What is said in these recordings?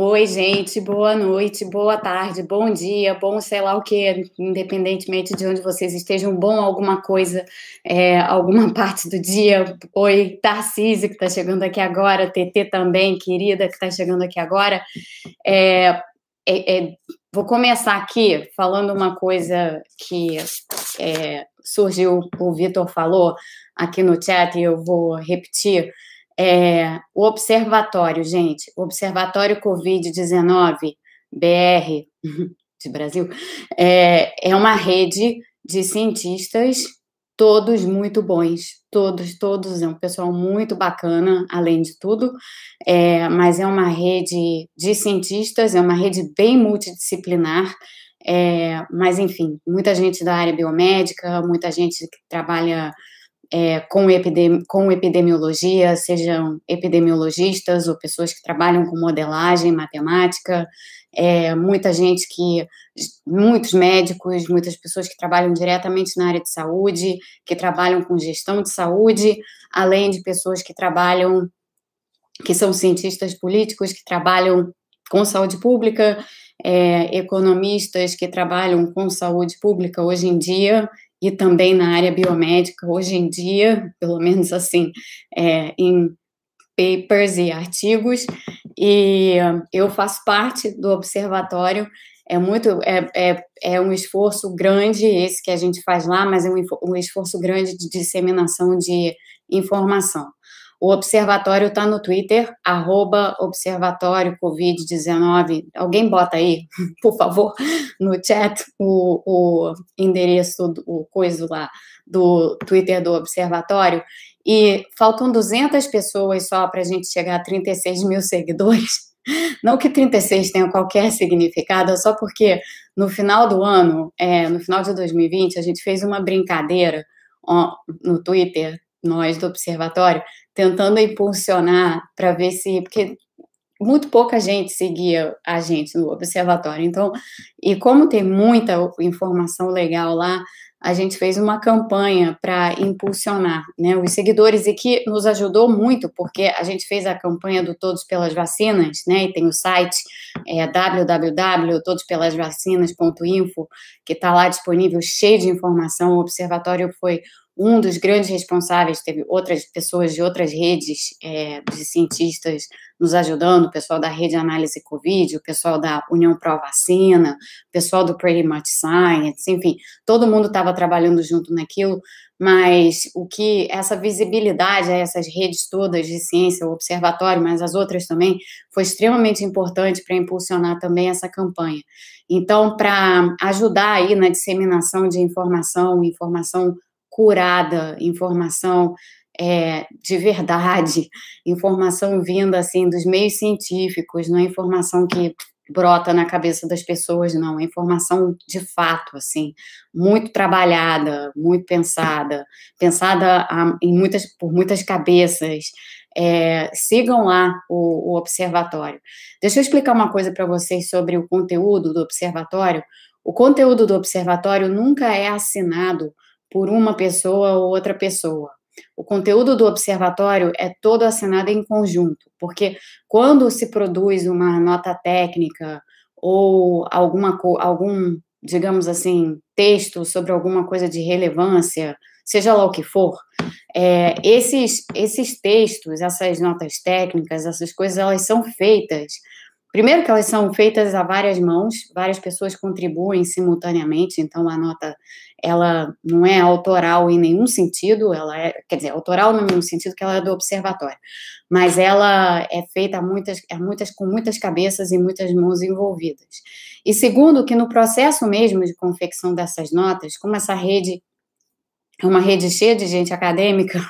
Oi, gente, boa noite, boa tarde, bom dia, bom sei lá o que, independentemente de onde vocês estejam, bom alguma coisa, é, alguma parte do dia. Oi, Tarcísio, que está chegando aqui agora, TT também, querida, que está chegando aqui agora. É, é, é, vou começar aqui falando uma coisa que é, surgiu, o Vitor falou aqui no chat, e eu vou repetir é, o observatório, gente, o Observatório Covid-19 BR de Brasil, é, é uma rede de cientistas, todos muito bons, todos, todos, é um pessoal muito bacana, além de tudo, é, mas é uma rede de cientistas, é uma rede bem multidisciplinar, é, mas enfim, muita gente da área biomédica, muita gente que trabalha é, com, epidemi com epidemiologia, sejam epidemiologistas ou pessoas que trabalham com modelagem, matemática, é, muita gente que, muitos médicos, muitas pessoas que trabalham diretamente na área de saúde, que trabalham com gestão de saúde, além de pessoas que trabalham, que são cientistas políticos, que trabalham com saúde pública, é, economistas que trabalham com saúde pública hoje em dia e também na área biomédica hoje em dia, pelo menos assim, é, em papers e artigos, e eu faço parte do observatório. É muito, é, é, é um esforço grande esse que a gente faz lá, mas é um, um esforço grande de disseminação de informação. O observatório está no Twitter, arroba observatório Covid-19. Alguém bota aí, por favor, no chat o, o endereço, o coisa lá do Twitter do observatório. E faltam 200 pessoas só para a gente chegar a 36 mil seguidores. Não que 36 tenha qualquer significado, é só porque no final do ano, é, no final de 2020, a gente fez uma brincadeira no Twitter, nós do Observatório, tentando impulsionar para ver se. Porque muito pouca gente seguia a gente no observatório. Então, e como tem muita informação legal lá, a gente fez uma campanha para impulsionar né, os seguidores e que nos ajudou muito, porque a gente fez a campanha do Todos pelas Vacinas, né, e tem o site é, www.todospelasvacinas.info, que está lá disponível, cheio de informação. O observatório foi um dos grandes responsáveis, teve outras pessoas de outras redes é, de cientistas nos ajudando, o pessoal da Rede Análise Covid, o pessoal da União Pro Vacina, o pessoal do Pretty Much Science, enfim, todo mundo estava trabalhando junto naquilo, mas o que essa visibilidade a essas redes todas de ciência, o observatório, mas as outras também, foi extremamente importante para impulsionar também essa campanha. Então, para ajudar aí na disseminação de informação, informação curada, informação é, de verdade, informação vinda assim dos meios científicos, não é informação que brota na cabeça das pessoas, não, é informação de fato, assim, muito trabalhada, muito pensada, pensada em muitas, por muitas cabeças. É, sigam lá o, o observatório. Deixa eu explicar uma coisa para vocês sobre o conteúdo do observatório. O conteúdo do observatório nunca é assinado por uma pessoa ou outra pessoa. O conteúdo do observatório é todo assinado em conjunto, porque quando se produz uma nota técnica ou alguma algum, digamos assim, texto sobre alguma coisa de relevância, seja lá o que for, é, esses, esses textos, essas notas técnicas, essas coisas, elas são feitas Primeiro que elas são feitas a várias mãos, várias pessoas contribuem simultaneamente, então a nota ela não é autoral em nenhum sentido, ela é, quer dizer, autoral no sentido que ela é do observatório, mas ela é feita a muitas, a muitas, com muitas cabeças e muitas mãos envolvidas. E segundo, que no processo mesmo de confecção dessas notas, como essa rede é uma rede cheia de gente acadêmica,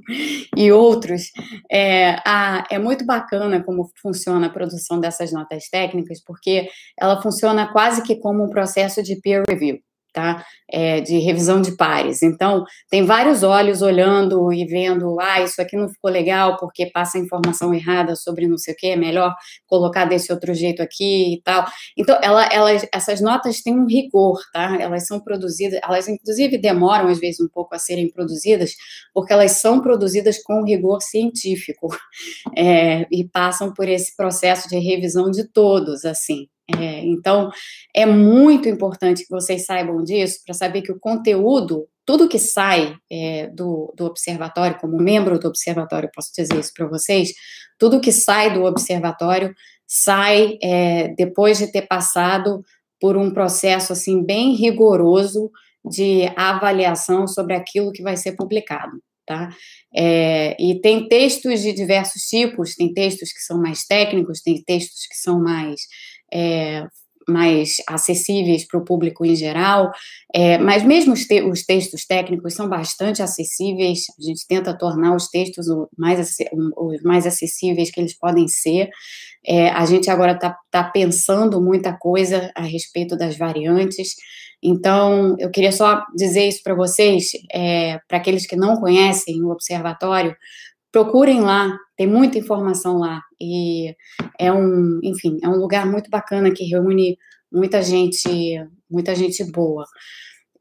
e outros, é, a, é muito bacana como funciona a produção dessas notas técnicas, porque ela funciona quase que como um processo de peer review. Tá? É, de revisão de pares. Então, tem vários olhos olhando e vendo, ah, isso aqui não ficou legal porque passa informação errada sobre não sei o que, é melhor colocar desse outro jeito aqui e tal. Então, ela, elas, essas notas têm um rigor, tá? Elas são produzidas, elas inclusive demoram às vezes um pouco a serem produzidas, porque elas são produzidas com rigor científico é, e passam por esse processo de revisão de todos, assim. É, então, é muito importante que vocês saibam disso, para saber que o conteúdo, tudo que sai é, do, do observatório, como membro do observatório, posso dizer isso para vocês, tudo que sai do observatório sai é, depois de ter passado por um processo assim bem rigoroso de avaliação sobre aquilo que vai ser publicado. Tá? É, e tem textos de diversos tipos, tem textos que são mais técnicos, tem textos que são mais é, mais acessíveis para o público em geral, é, mas mesmo os, te os, textos técnicos são bastante acessíveis, a gente tenta tornar os textos o mais, os mais acessíveis que eles podem ser. É, a gente agora está tá pensando muita coisa a respeito das variantes, então eu queria só dizer isso para vocês, é, para aqueles que não conhecem o observatório, procurem lá, tem muita informação lá e é um, enfim, é um lugar muito bacana que reúne muita gente, muita gente boa.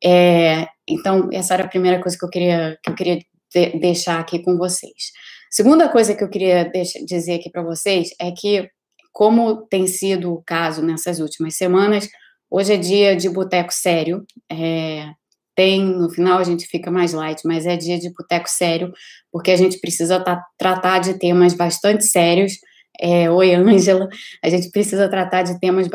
É, então essa era a primeira coisa que eu queria que eu queria de, deixar aqui com vocês. Segunda coisa que eu queria dizer aqui para vocês é que como tem sido o caso nessas últimas semanas, hoje é dia de boteco sério. É, tem, no final a gente fica mais light, mas é dia de boteco sério, porque a gente precisa tá, tratar de temas bastante sérios. É, Oi, Ângela. A gente precisa tratar de temas.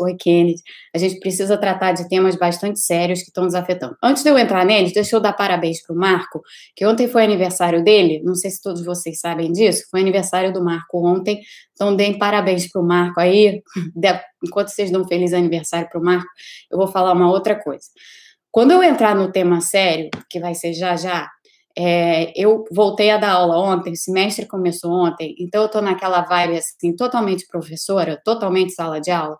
Oi, Kennedy. A gente precisa tratar de temas bastante sérios que estão nos afetando. Antes de eu entrar neles, deixa eu dar parabéns para o Marco, que ontem foi aniversário dele. Não sei se todos vocês sabem disso. Foi aniversário do Marco ontem. Então, deem parabéns para o Marco aí. Enquanto vocês dão um feliz aniversário para o Marco, eu vou falar uma outra coisa. Quando eu entrar no tema sério, que vai ser já já, é, eu voltei a dar aula ontem, o semestre começou ontem, então eu estou naquela vibe assim, totalmente professora, totalmente sala de aula.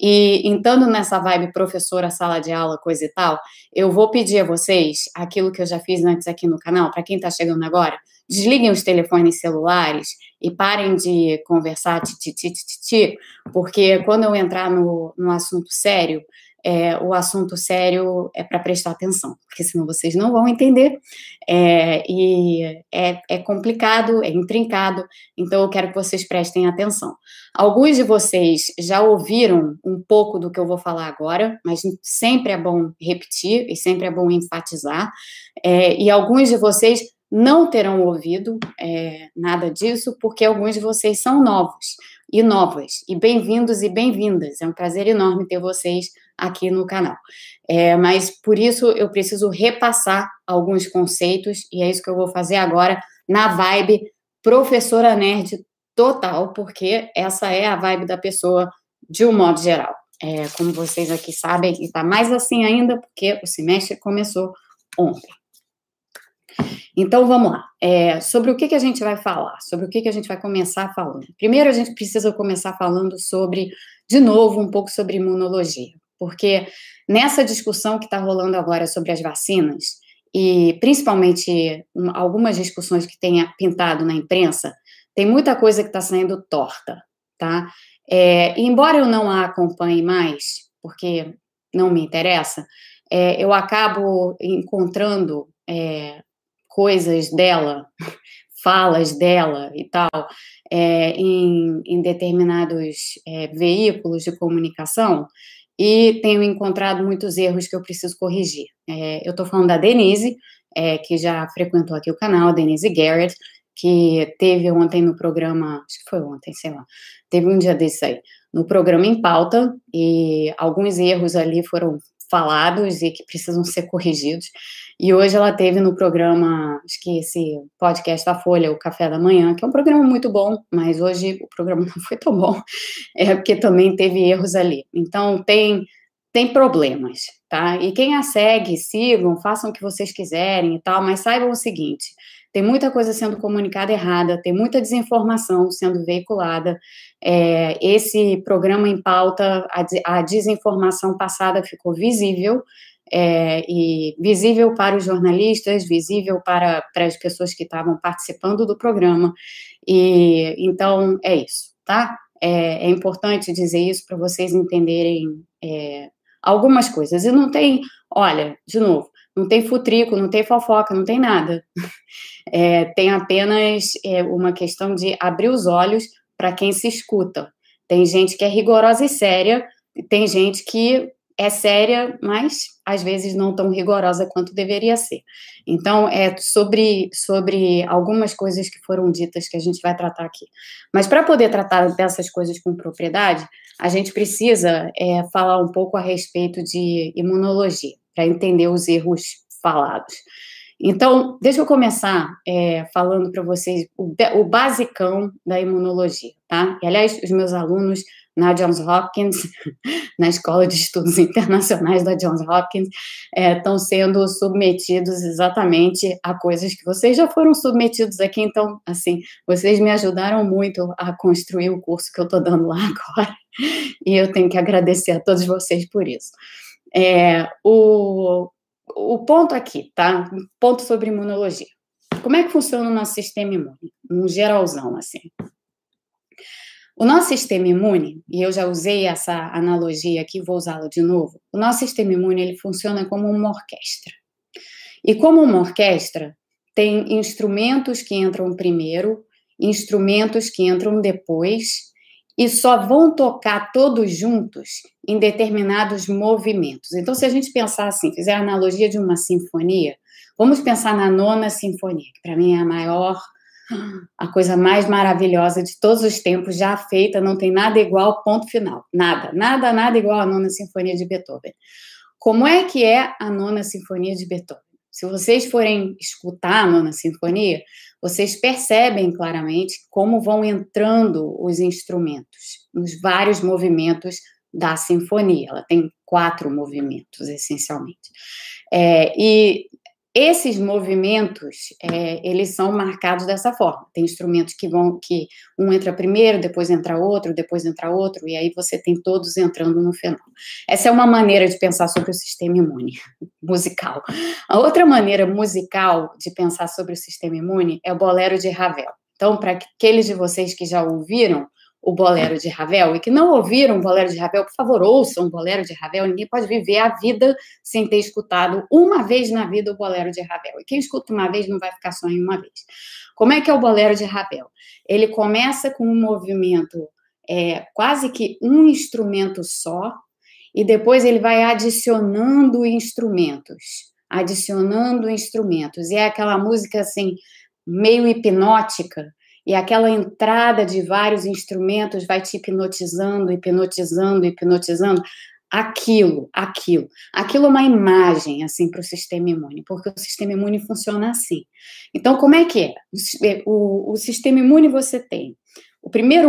E entrando nessa vibe professora, sala de aula, coisa e tal, eu vou pedir a vocês aquilo que eu já fiz antes aqui no canal, para quem está chegando agora, desliguem os telefones celulares e parem de conversar, titi, porque quando eu entrar no, no assunto sério, é, o assunto sério é para prestar atenção, porque senão vocês não vão entender, é, e é, é, complicado, é intrincado, então eu quero que vocês prestem atenção. Alguns de vocês já ouviram um pouco do que eu vou falar agora, mas sempre é bom repetir e sempre é bom enfatizar, é, e alguns de vocês não terão ouvido é, nada disso, porque alguns de vocês são novos e novas, e bem-vindos e bem-vindas, é um prazer enorme ter vocês aqui no canal. É, mas por isso eu preciso repassar alguns conceitos, e é isso que eu vou fazer agora na vibe professora nerd total, porque essa é a vibe da pessoa de um modo geral. É, como vocês aqui sabem, e está mais assim ainda, porque o semestre começou ontem. Então vamos lá. É, sobre o que, que a gente vai falar? Sobre o que, que a gente vai começar falando? Primeiro, a gente precisa começar falando sobre, de novo, um pouco sobre imunologia porque nessa discussão que está rolando agora sobre as vacinas, e principalmente algumas discussões que têm pintado na imprensa, tem muita coisa que está saindo torta, tá? É, embora eu não a acompanhe mais, porque não me interessa, é, eu acabo encontrando é, coisas dela, falas dela e tal, é, em, em, determinados é, veículos de comunicação, e tenho encontrado muitos erros que eu preciso corrigir. É, eu estou falando da Denise, é, que já frequentou aqui o canal, Denise Garrett, que teve ontem no programa, acho que foi ontem, sei lá, teve um dia desse aí, no programa em pauta, e alguns erros ali foram falados e que precisam ser corrigidos. E hoje ela teve no programa, acho que esse podcast da Folha, o Café da Manhã, que é um programa muito bom, mas hoje o programa não foi tão bom, é porque também teve erros ali. Então tem tem problemas, tá? E quem a segue, sigam, façam o que vocês quiserem e tal, mas saibam o seguinte: tem muita coisa sendo comunicada errada, tem muita desinformação sendo veiculada. É, esse programa em pauta, a, a desinformação passada ficou visível, é, e visível para os jornalistas, visível para, para as pessoas que estavam participando do programa. E então é isso, tá? É, é importante dizer isso para vocês entenderem é, algumas coisas. E não tem, olha, de novo, não tem futrico, não tem fofoca, não tem nada. É, tem apenas é, uma questão de abrir os olhos para quem se escuta. Tem gente que é rigorosa e séria, tem gente que é séria, mas às vezes não tão rigorosa quanto deveria ser. Então, é sobre, sobre algumas coisas que foram ditas que a gente vai tratar aqui. Mas para poder tratar dessas coisas com propriedade, a gente precisa é, falar um pouco a respeito de imunologia, para entender os erros falados. Então, deixa eu começar é, falando para vocês o, o basicão da imunologia, tá? E, aliás, os meus alunos na Johns Hopkins, na Escola de Estudos Internacionais da Johns Hopkins, estão é, sendo submetidos exatamente a coisas que vocês já foram submetidos aqui. Então, assim, vocês me ajudaram muito a construir o curso que eu estou dando lá agora, e eu tenho que agradecer a todos vocês por isso. É, o, o ponto aqui, tá? ponto sobre imunologia. Como é que funciona o nosso sistema imune? Um geralzão, assim. O nosso sistema imune, e eu já usei essa analogia aqui, vou usá-la de novo. O nosso sistema imune ele funciona como uma orquestra. E como uma orquestra, tem instrumentos que entram primeiro, instrumentos que entram depois, e só vão tocar todos juntos em determinados movimentos. Então, se a gente pensar assim, fizer a analogia de uma sinfonia, vamos pensar na nona sinfonia, que para mim é a maior a coisa mais maravilhosa de todos os tempos, já feita, não tem nada igual, ponto final. Nada, nada, nada igual à Nona Sinfonia de Beethoven. Como é que é a Nona Sinfonia de Beethoven? Se vocês forem escutar a Nona Sinfonia, vocês percebem claramente como vão entrando os instrumentos nos vários movimentos da sinfonia. Ela tem quatro movimentos, essencialmente. É, e esses movimentos, é, eles são marcados dessa forma. Tem instrumentos que vão, que um entra primeiro, depois entra outro, depois entra outro, e aí você tem todos entrando no fenômeno. Essa é uma maneira de pensar sobre o sistema imune musical. A outra maneira musical de pensar sobre o sistema imune é o bolero de Ravel. Então, para aqueles de vocês que já ouviram, o Bolero de Ravel e que não ouviram o Bolero de Ravel, por favor, ouçam o Bolero de Ravel. Ninguém pode viver a vida sem ter escutado uma vez na vida o Bolero de Ravel. E quem escuta uma vez não vai ficar só em uma vez. Como é que é o Bolero de Ravel? Ele começa com um movimento é, quase que um instrumento só e depois ele vai adicionando instrumentos, adicionando instrumentos. E é aquela música assim meio hipnótica e aquela entrada de vários instrumentos vai te hipnotizando, hipnotizando, hipnotizando. Aquilo, aquilo. Aquilo é uma imagem, assim, para o sistema imune, porque o sistema imune funciona assim. Então, como é que é? O, o, o sistema imune você tem o primeiro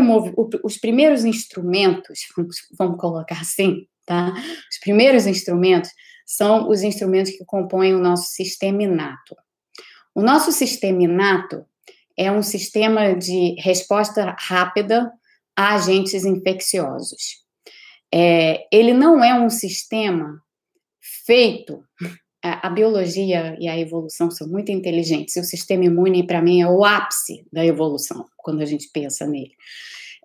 os primeiros instrumentos, vamos, vamos colocar assim, tá? Os primeiros instrumentos são os instrumentos que compõem o nosso sistema inato. O nosso sistema inato, é um sistema de resposta rápida a agentes infecciosos. É, ele não é um sistema feito. A, a, biologia e a evolução são muito inteligentes. E o sistema imune, para mim, é o ápice da evolução, quando a gente pensa nele.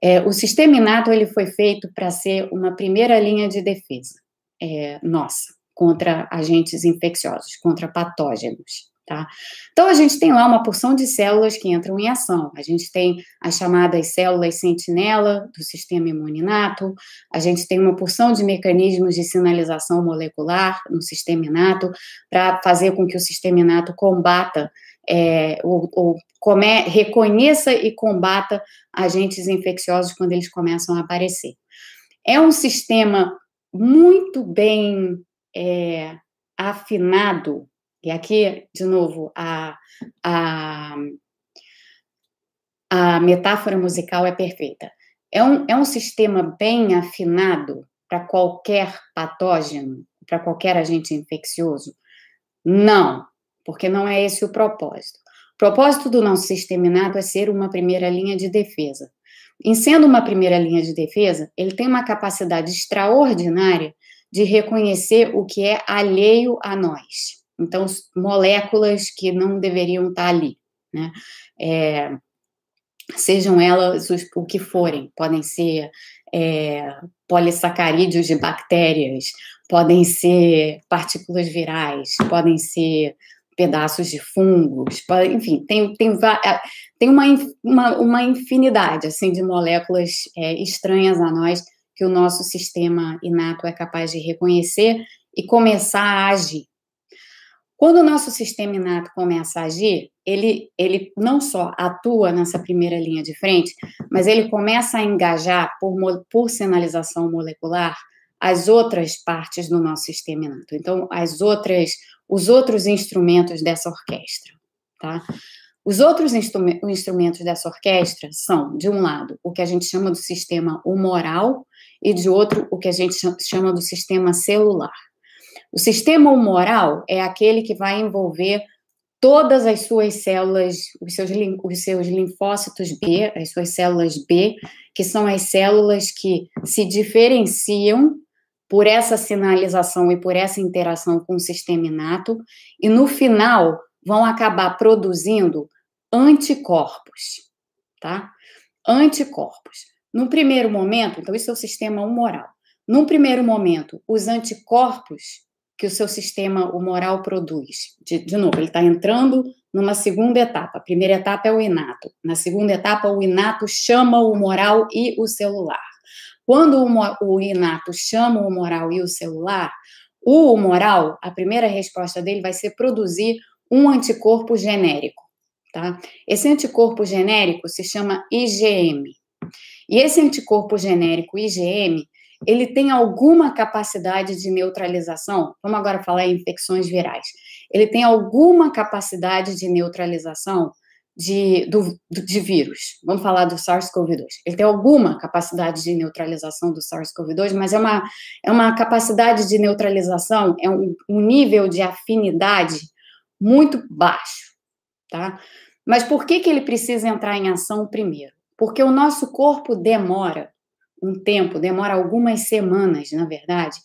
É, o sistema inato ele foi feito para ser uma primeira linha de defesa é, nossa contra agentes infecciosos, contra patógenos. Tá? Então, a gente tem lá uma porção de células que entram em ação. A gente tem as chamadas células sentinela do sistema imuninato, a gente tem uma porção de mecanismos de sinalização molecular no sistema inato para fazer com que o sistema inato combata, é, ou, ou come, reconheça e combata agentes infecciosos quando eles começam a aparecer. É um sistema muito bem é, afinado e aqui, de novo, a, a, a metáfora musical é perfeita. É um, é um sistema bem afinado para qualquer patógeno, para qualquer agente infeccioso? Não, porque não é esse o propósito. O propósito do nosso sistema inato é ser uma primeira linha de defesa. Em sendo uma primeira linha de defesa, ele tem uma capacidade extraordinária de reconhecer o que é alheio a nós. Então, moléculas que não deveriam estar ali, né? É, sejam elas os, o que forem, podem ser é, polissacarídeos de bactérias, podem ser partículas virais, podem ser pedaços de fungos, enfim, tem, tem, tem uma, uma, uma, infinidade assim de moléculas é, estranhas a nós que o nosso sistema inato é capaz de reconhecer e começar a agir. Quando o nosso sistema inato começa a agir, ele, ele não só atua nessa primeira linha de frente, mas ele começa a engajar por, por sinalização molecular as outras partes do nosso sistema inato. Então, as outras, os outros instrumentos dessa orquestra, tá? Os outros instrumentos dessa orquestra são, de um lado, o que a gente chama do sistema humoral e de outro, o que a gente chama do sistema celular. O sistema humoral é aquele que vai envolver todas as suas células, os seus, os seus linfócitos B, as suas células B, que são as células que se diferenciam por essa sinalização e por essa interação com o sistema inato, e no final vão acabar produzindo anticorpos, tá? Anticorpos. No primeiro momento, então, isso é o sistema humoral. No primeiro momento, os anticorpos que o seu sistema humoral produz. De, de novo, ele está entrando numa segunda etapa. A primeira etapa é o inato. Na segunda etapa, o inato chama o humoral e o celular. Quando o, inato chama o humoral e o celular, o humoral, a primeira resposta dele vai ser produzir um anticorpo genérico. Tá? Esse anticorpo genérico se chama IgM. E esse anticorpo genérico IgM, ele tem alguma capacidade de neutralização. Vamos agora falar em infecções virais. Ele tem alguma capacidade de neutralização de, do, de vírus. Vamos falar do SARS-CoV-2. Ele tem alguma capacidade de neutralização do SARS-CoV-2, mas é uma, é uma capacidade de neutralização, é um, um nível de afinidade muito baixo, tá? Mas por que, que ele precisa entrar em ação primeiro? Porque o nosso corpo demora um tempo, demora algumas semanas, na verdade,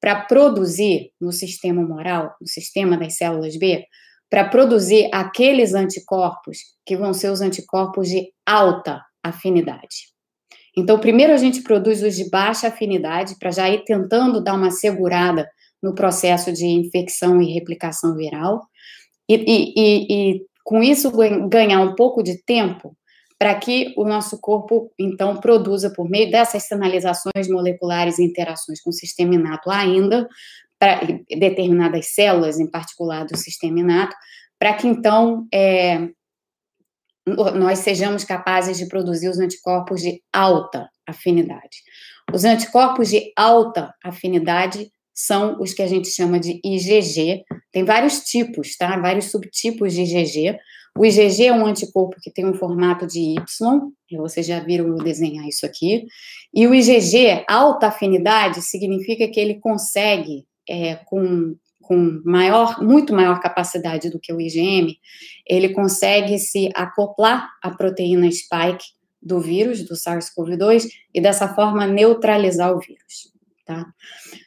para produzir no sistema moral, no sistema das células B, para produzir aqueles anticorpos que vão ser os anticorpos de alta afinidade. Então, primeiro a gente produz os de baixa afinidade, para já ir tentando dar uma segurada no processo de infecção e replicação viral, e, e, e, e com isso ganhar um pouco de tempo para que o nosso corpo, então, produza, por meio dessas sinalizações moleculares e interações com o sistema inato ainda, para determinadas células, em particular do sistema inato, para que, então, é, nós sejamos capazes de produzir os anticorpos de alta afinidade. Os anticorpos de alta afinidade são os que a gente chama de IgG. Tem vários tipos, tá? Vários subtipos de IgG. O IgG é um anticorpo que tem um formato de Y, vocês já viram eu desenhar isso aqui. E o IgG, alta afinidade, significa que ele consegue, é, com, com maior, muito maior capacidade do que o IgM, ele consegue se acoplar à proteína spike do vírus, do SARS-CoV-2, e dessa forma neutralizar o vírus. Tá?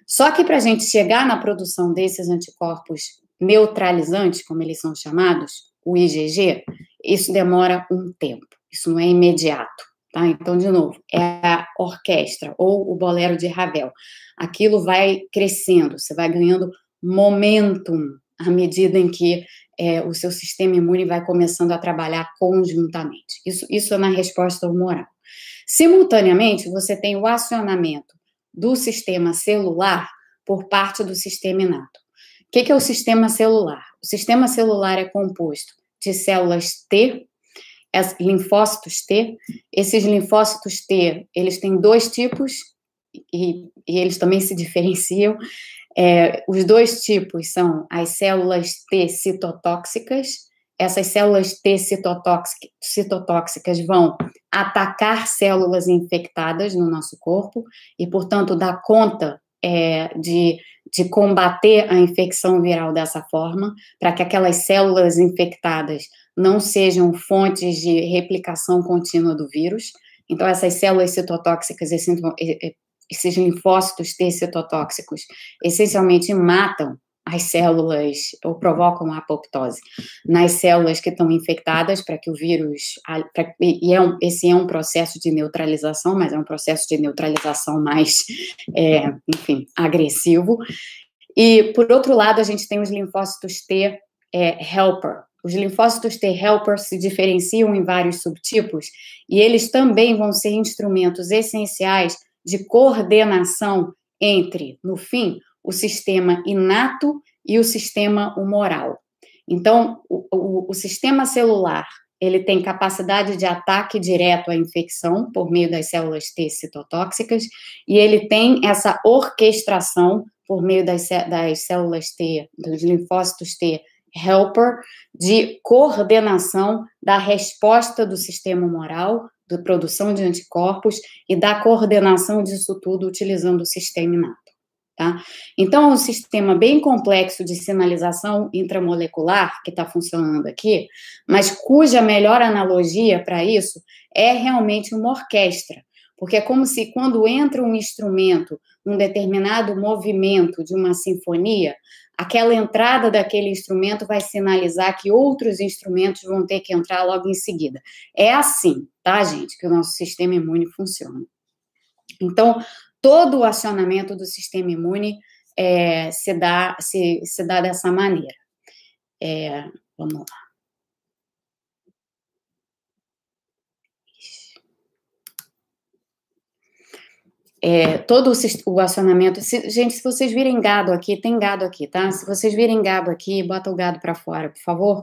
Só que para a gente chegar na produção desses anticorpos neutralizantes, como eles são chamados, o IgG, isso demora um tempo, isso não é imediato, tá? Então, de novo, é a orquestra ou o bolero de Ravel. Aquilo vai crescendo, você vai ganhando momentum à medida em que é, o seu sistema imune vai começando a trabalhar conjuntamente. Isso, isso é na resposta humoral. Simultaneamente, você tem o acionamento do sistema celular por parte do sistema inato. O que, que é o sistema celular? O sistema celular é composto de células T, linfócitos T. Esses linfócitos T, eles têm dois tipos e, e eles também se diferenciam. É, os dois tipos são as células T citotóxicas. Essas células T citotóxicas vão atacar células infectadas no nosso corpo e, portanto, dar conta é, de, de combater a infecção viral dessa forma, para que aquelas células infectadas não sejam fontes de replicação contínua do vírus. Então, essas células citotóxicas esses linfócitos T citotóxicos essencialmente matam as células, ou provocam a apoptose nas células que estão infectadas para que o vírus, pra, e é um, esse é um processo de neutralização, mas é um processo de neutralização mais, é, enfim, agressivo. E, por outro lado, a gente tem os linfócitos T é, helper, os linfócitos T helper se diferenciam em vários subtipos e eles também vão ser instrumentos essenciais de coordenação entre, no fim, o sistema inato e o sistema humoral. Então, o, o, o sistema celular ele tem capacidade de ataque direto à infecção por meio das células T citotóxicas e ele tem essa orquestração por meio das, das células T, dos linfócitos T helper de coordenação da resposta do sistema moral, da produção de anticorpos e da coordenação disso tudo utilizando o sistema inato. Tá? Então, é um sistema bem complexo de sinalização intramolecular que está funcionando aqui, mas cuja melhor analogia para isso é realmente uma orquestra, porque é como se quando entra um instrumento num determinado movimento de uma sinfonia, aquela entrada daquele instrumento vai sinalizar que outros instrumentos vão ter que entrar logo em seguida. É assim, tá, gente, que o nosso sistema imune funciona. Então, todo o acionamento do sistema imune é, se, dá, se, se dá dessa maneira. É, vamos lá. é, todo o, o acionamento. Se, gente, se vocês virem gado aqui, tem gado aqui, tá? Se vocês virem gado aqui, bota o gado para fora, por favor.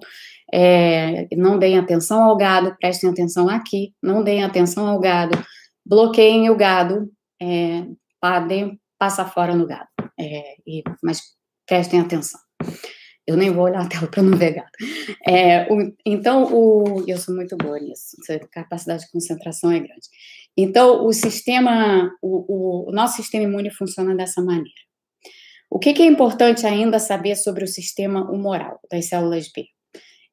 É, não deem atenção ao gado, prestem atenção aqui, não deem atenção ao gado, bloqueiem o gado, é, podem passar fora no gado, é, e, mas prestem atenção. Eu nem vou olhar a tela para não ver gado. É, o, então, o, eu sou muito boa nisso, a capacidade de concentração é grande. Então, o sistema, o, o, nosso sistema imune funciona dessa maneira. O que, que, é importante ainda saber sobre o sistema humoral das células B?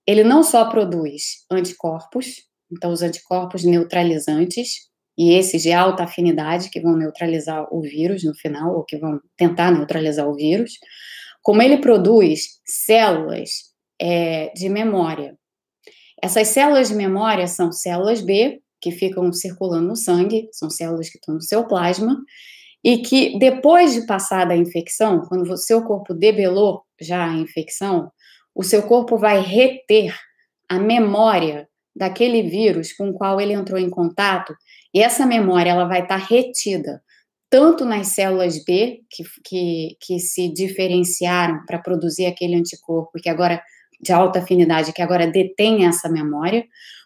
Ele não só produz anticorpos, então os anticorpos neutralizantes, e esses de alta afinidade, que vão neutralizar o vírus no final, ou que vão tentar neutralizar o vírus, como ele produz células é, de memória. Essas células de memória são células B, que ficam circulando no sangue, são células que estão no seu plasma, e que depois de passar da infecção, quando o seu corpo debelou já a infecção, o seu corpo vai reter a memória daquele vírus com o qual ele entrou em contato, e essa memória ela vai estar retida tanto nas células B, que, que, que se diferenciaram para produzir aquele anticorpo, que agora de alta afinidade, que agora detém essa memória,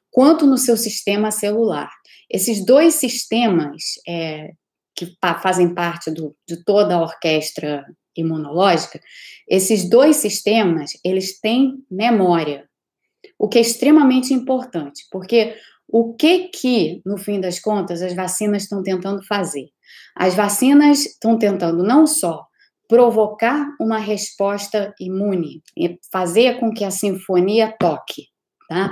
quanto no seu sistema celular. Esses dois sistemas é, que fazem parte do, de toda a orquestra imunológica, esses dois sistemas, eles têm memória, o que é extremamente importante, porque o que que, no fim das contas, as vacinas estão tentando fazer? As vacinas estão tentando não só provocar uma resposta imune, fazer com que a sinfonia toque, tá?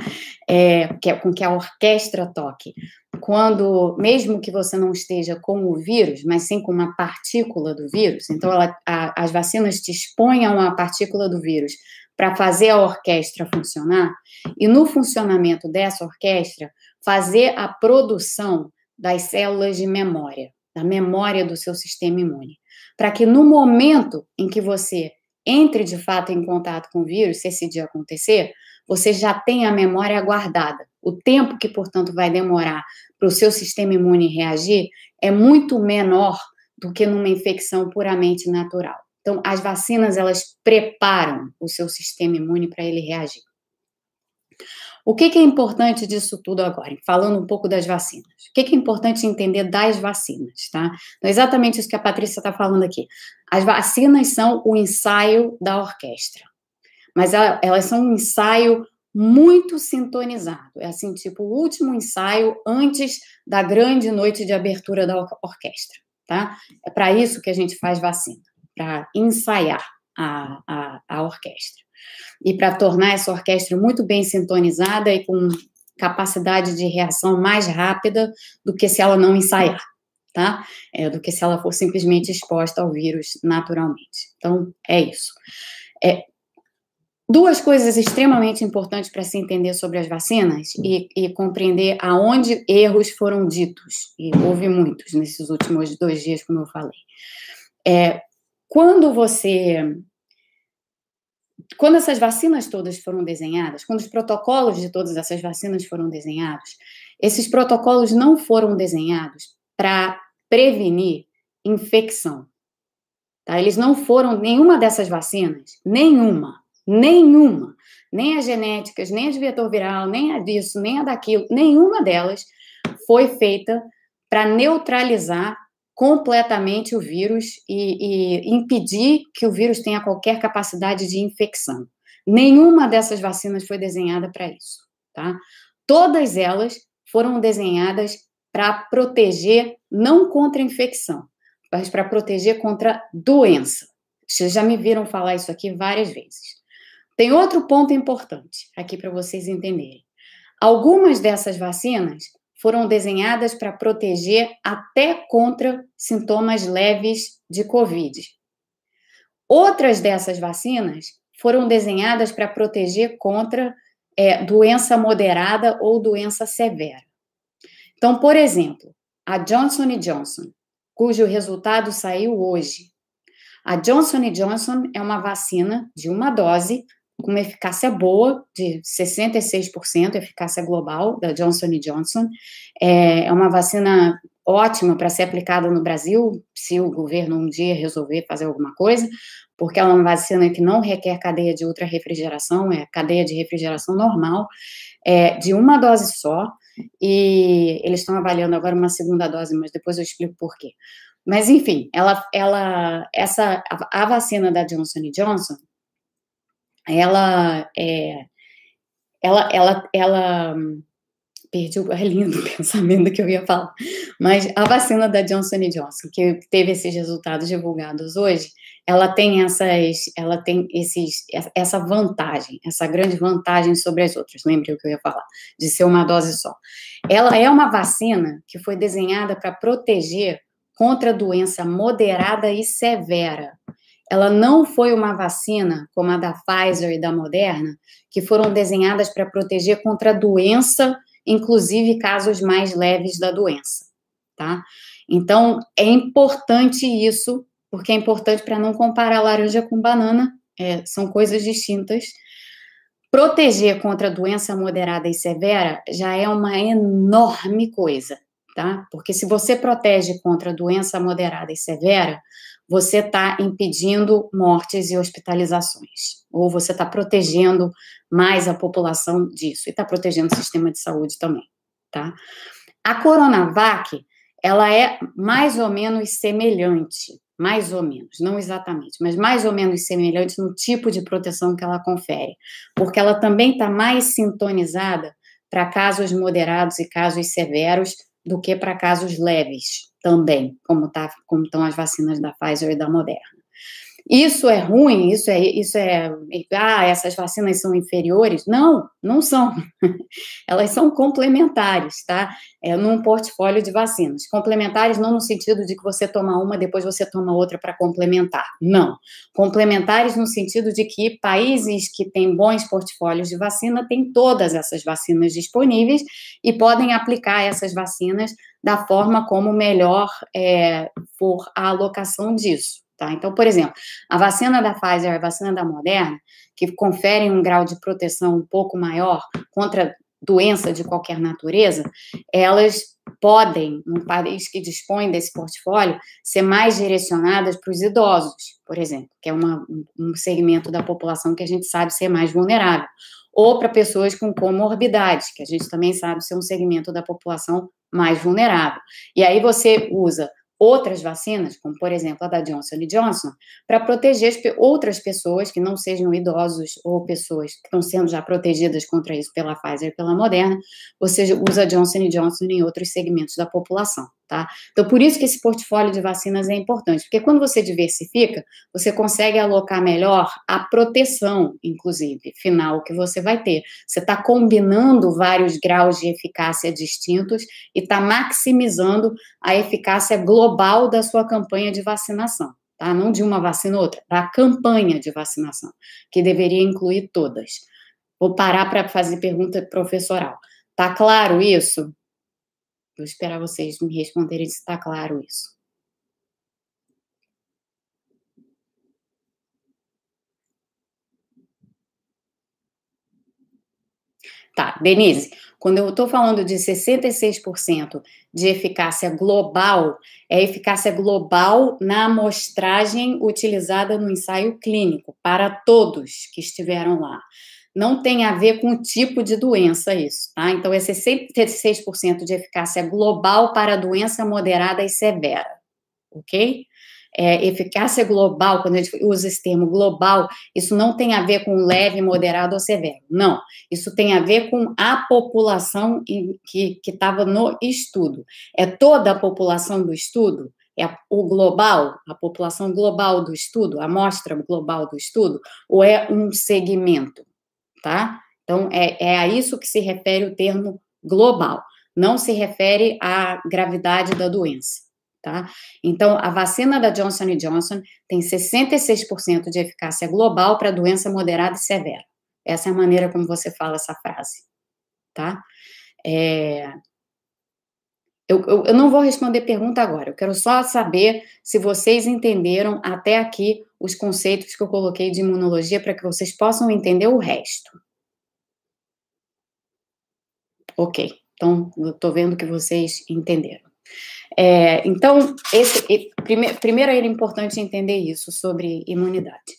É, é, com que a orquestra toque. Quando, mesmo que você não esteja com o vírus, mas sim com uma partícula do vírus, então ela, a, as vacinas te expõem a uma partícula do vírus para fazer a orquestra funcionar, e no funcionamento dessa orquestra, fazer a produção das células de memória, da memória do seu sistema imune, para que no momento em que você entre de fato em contato com o vírus, se esse dia acontecer, você já tem a memória guardada. O tempo que, portanto, vai demorar para o seu sistema imune reagir é muito menor do que numa infecção puramente natural. Então, as vacinas, elas preparam o seu sistema imune para ele reagir. O que, que, é importante disso tudo agora? Falando um pouco das vacinas. O que, que é importante entender das vacinas, tá? Então, exatamente isso que a Patrícia está falando aqui. As vacinas são o ensaio da orquestra mas elas são um ensaio muito sintonizado. É assim, tipo, o último ensaio antes da grande noite de abertura da orquestra, tá? É para isso que a gente faz vacina, para ensaiar a, a, a orquestra. E para tornar essa orquestra muito bem sintonizada e com capacidade de reação mais rápida do que se ela não ensaiar, tá? É, do que se ela for simplesmente exposta ao vírus naturalmente. Então, é isso. É, duas coisas extremamente importantes para se entender sobre as vacinas e, e, compreender aonde erros foram ditos, e houve muitos nesses últimos dois dias, como eu falei. É, quando você. Quando essas vacinas todas foram desenhadas, quando os protocolos de todas essas vacinas foram desenhados, esses protocolos não foram desenhados para prevenir infecção. Tá? Eles não foram, nenhuma dessas vacinas, nenhuma, nenhuma, nem as genéticas, nem as vetor viral, nem a disso, nem a daquilo, nenhuma delas foi feita para neutralizar completamente o vírus e, e, impedir que o vírus tenha qualquer capacidade de infecção. Nenhuma dessas vacinas foi desenhada para isso, tá? Todas elas foram desenhadas para proteger não contra infecção, mas para proteger contra doença. Vocês já me viram falar isso aqui várias vezes. Tem outro ponto importante aqui para vocês entenderem. Algumas dessas vacinas foram desenhadas para proteger até contra sintomas leves de Covid. Outras dessas vacinas foram desenhadas para proteger contra é, doença moderada ou doença severa. Então, por exemplo, a Johnson Johnson, cujo resultado saiu hoje. A Johnson Johnson é uma vacina de uma dose com uma eficácia boa, de 66% eficácia global da Johnson Johnson. É, é uma vacina ótima para ser aplicada no Brasil, se o governo um dia resolver fazer alguma coisa, porque é uma vacina que não requer cadeia de ultra refrigeração, é cadeia de refrigeração normal, é, de uma dose só, e eles estão avaliando agora uma segunda dose, mas depois eu explico por quê. Mas, enfim, ela, ela, essa, a, a vacina da Johnson Johnson, ela, é, ela, ela, ela, perdi o é lindo pensamento que eu ia falar, mas a vacina da Johnson Johnson, que teve esses resultados divulgados hoje, ela tem essas, ela tem esses, essa vantagem, essa grande vantagem sobre as outras. Lembre o que eu ia falar, de ser uma dose só. Ela é uma vacina que foi desenhada para proteger contra doença moderada e severa. Ela não foi uma vacina como a da Pfizer e da Moderna, que foram desenhadas para proteger contra doença, inclusive casos mais leves da doença, tá? Então, é importante isso porque é importante para não comparar laranja com banana, é, são coisas distintas. Proteger contra doença moderada e severa já é uma enorme coisa, tá? Porque se você protege contra doença moderada e severa, você está impedindo mortes e hospitalizações, ou você está protegendo mais a população disso, e está protegendo o sistema de saúde também, tá? A Coronavac, ela é mais ou menos semelhante, mais ou menos, não exatamente, mas mais ou menos semelhante no tipo de proteção que ela confere, porque ela também está mais sintonizada para casos moderados e casos severos do que para casos leves também, como tá, como estão as vacinas da Pfizer e da Moderna. Isso é ruim, isso é, isso é, ah, essas vacinas são inferiores? Não, não são. Elas são complementares, tá? É num portfólio de vacinas. Complementares não no sentido de que você toma uma, depois você toma outra para complementar. Não. Complementares no sentido de que países que têm bons portfólios de vacina têm todas essas vacinas disponíveis e podem aplicar essas vacinas da forma como melhor é, for a alocação disso. Tá? Então, por exemplo, a vacina da Pfizer e a vacina da Moderna, que conferem um grau de proteção um pouco maior contra doença de qualquer natureza, elas podem, num país que dispõe desse portfólio, ser mais direcionadas para os idosos, por exemplo, que é uma, um segmento da população que a gente sabe ser mais vulnerável, ou para pessoas com comorbidades, que a gente também sabe ser um segmento da população mais vulnerável. E aí você usa outras vacinas, como por exemplo a da Johnson Johnson, para proteger outras pessoas que não sejam idosos ou pessoas que estão sendo já protegidas contra isso pela Pfizer e pela Moderna, você usa Johnson Johnson em outros segmentos da população, Tá? Então, por isso que esse portfólio de vacinas é importante, porque quando você diversifica, você consegue alocar melhor a proteção, inclusive, final que você vai ter. Você está combinando vários graus de eficácia distintos e está maximizando a eficácia global da sua campanha de vacinação, tá? Não de uma vacina ou outra, da campanha de vacinação, que deveria incluir todas. Vou parar para fazer pergunta professoral. Tá claro isso? Vou esperar vocês me responderem se está claro isso. Tá, Denise, quando eu estou falando de 66% de eficácia global, é eficácia global na amostragem utilizada no ensaio clínico, para todos que estiveram lá não tem a ver com o tipo de doença isso, tá? Então, esse 66% de eficácia global para doença moderada e severa, ok? É, eficácia global, quando a gente usa esse termo global, isso não tem a ver com leve, moderado ou severo, não. Isso tem a ver com a população que estava no estudo. É toda a população do estudo? É o global, a população global do estudo, a amostra global do estudo, ou é um segmento? Tá? Então, é, é a isso que se refere o termo global, não se refere à gravidade da doença, tá? Então, a vacina da Johnson Johnson tem 66% de eficácia global para doença moderada e severa. Essa é a maneira como você fala essa frase, tá? É... Eu, eu, eu, não vou responder pergunta agora, eu quero só saber se vocês entenderam até aqui os conceitos que eu coloquei de imunologia para que vocês possam entender o resto. Ok, então eu estou vendo que vocês entenderam. É, então, esse, primeiro, primeiro era importante entender isso sobre imunidade.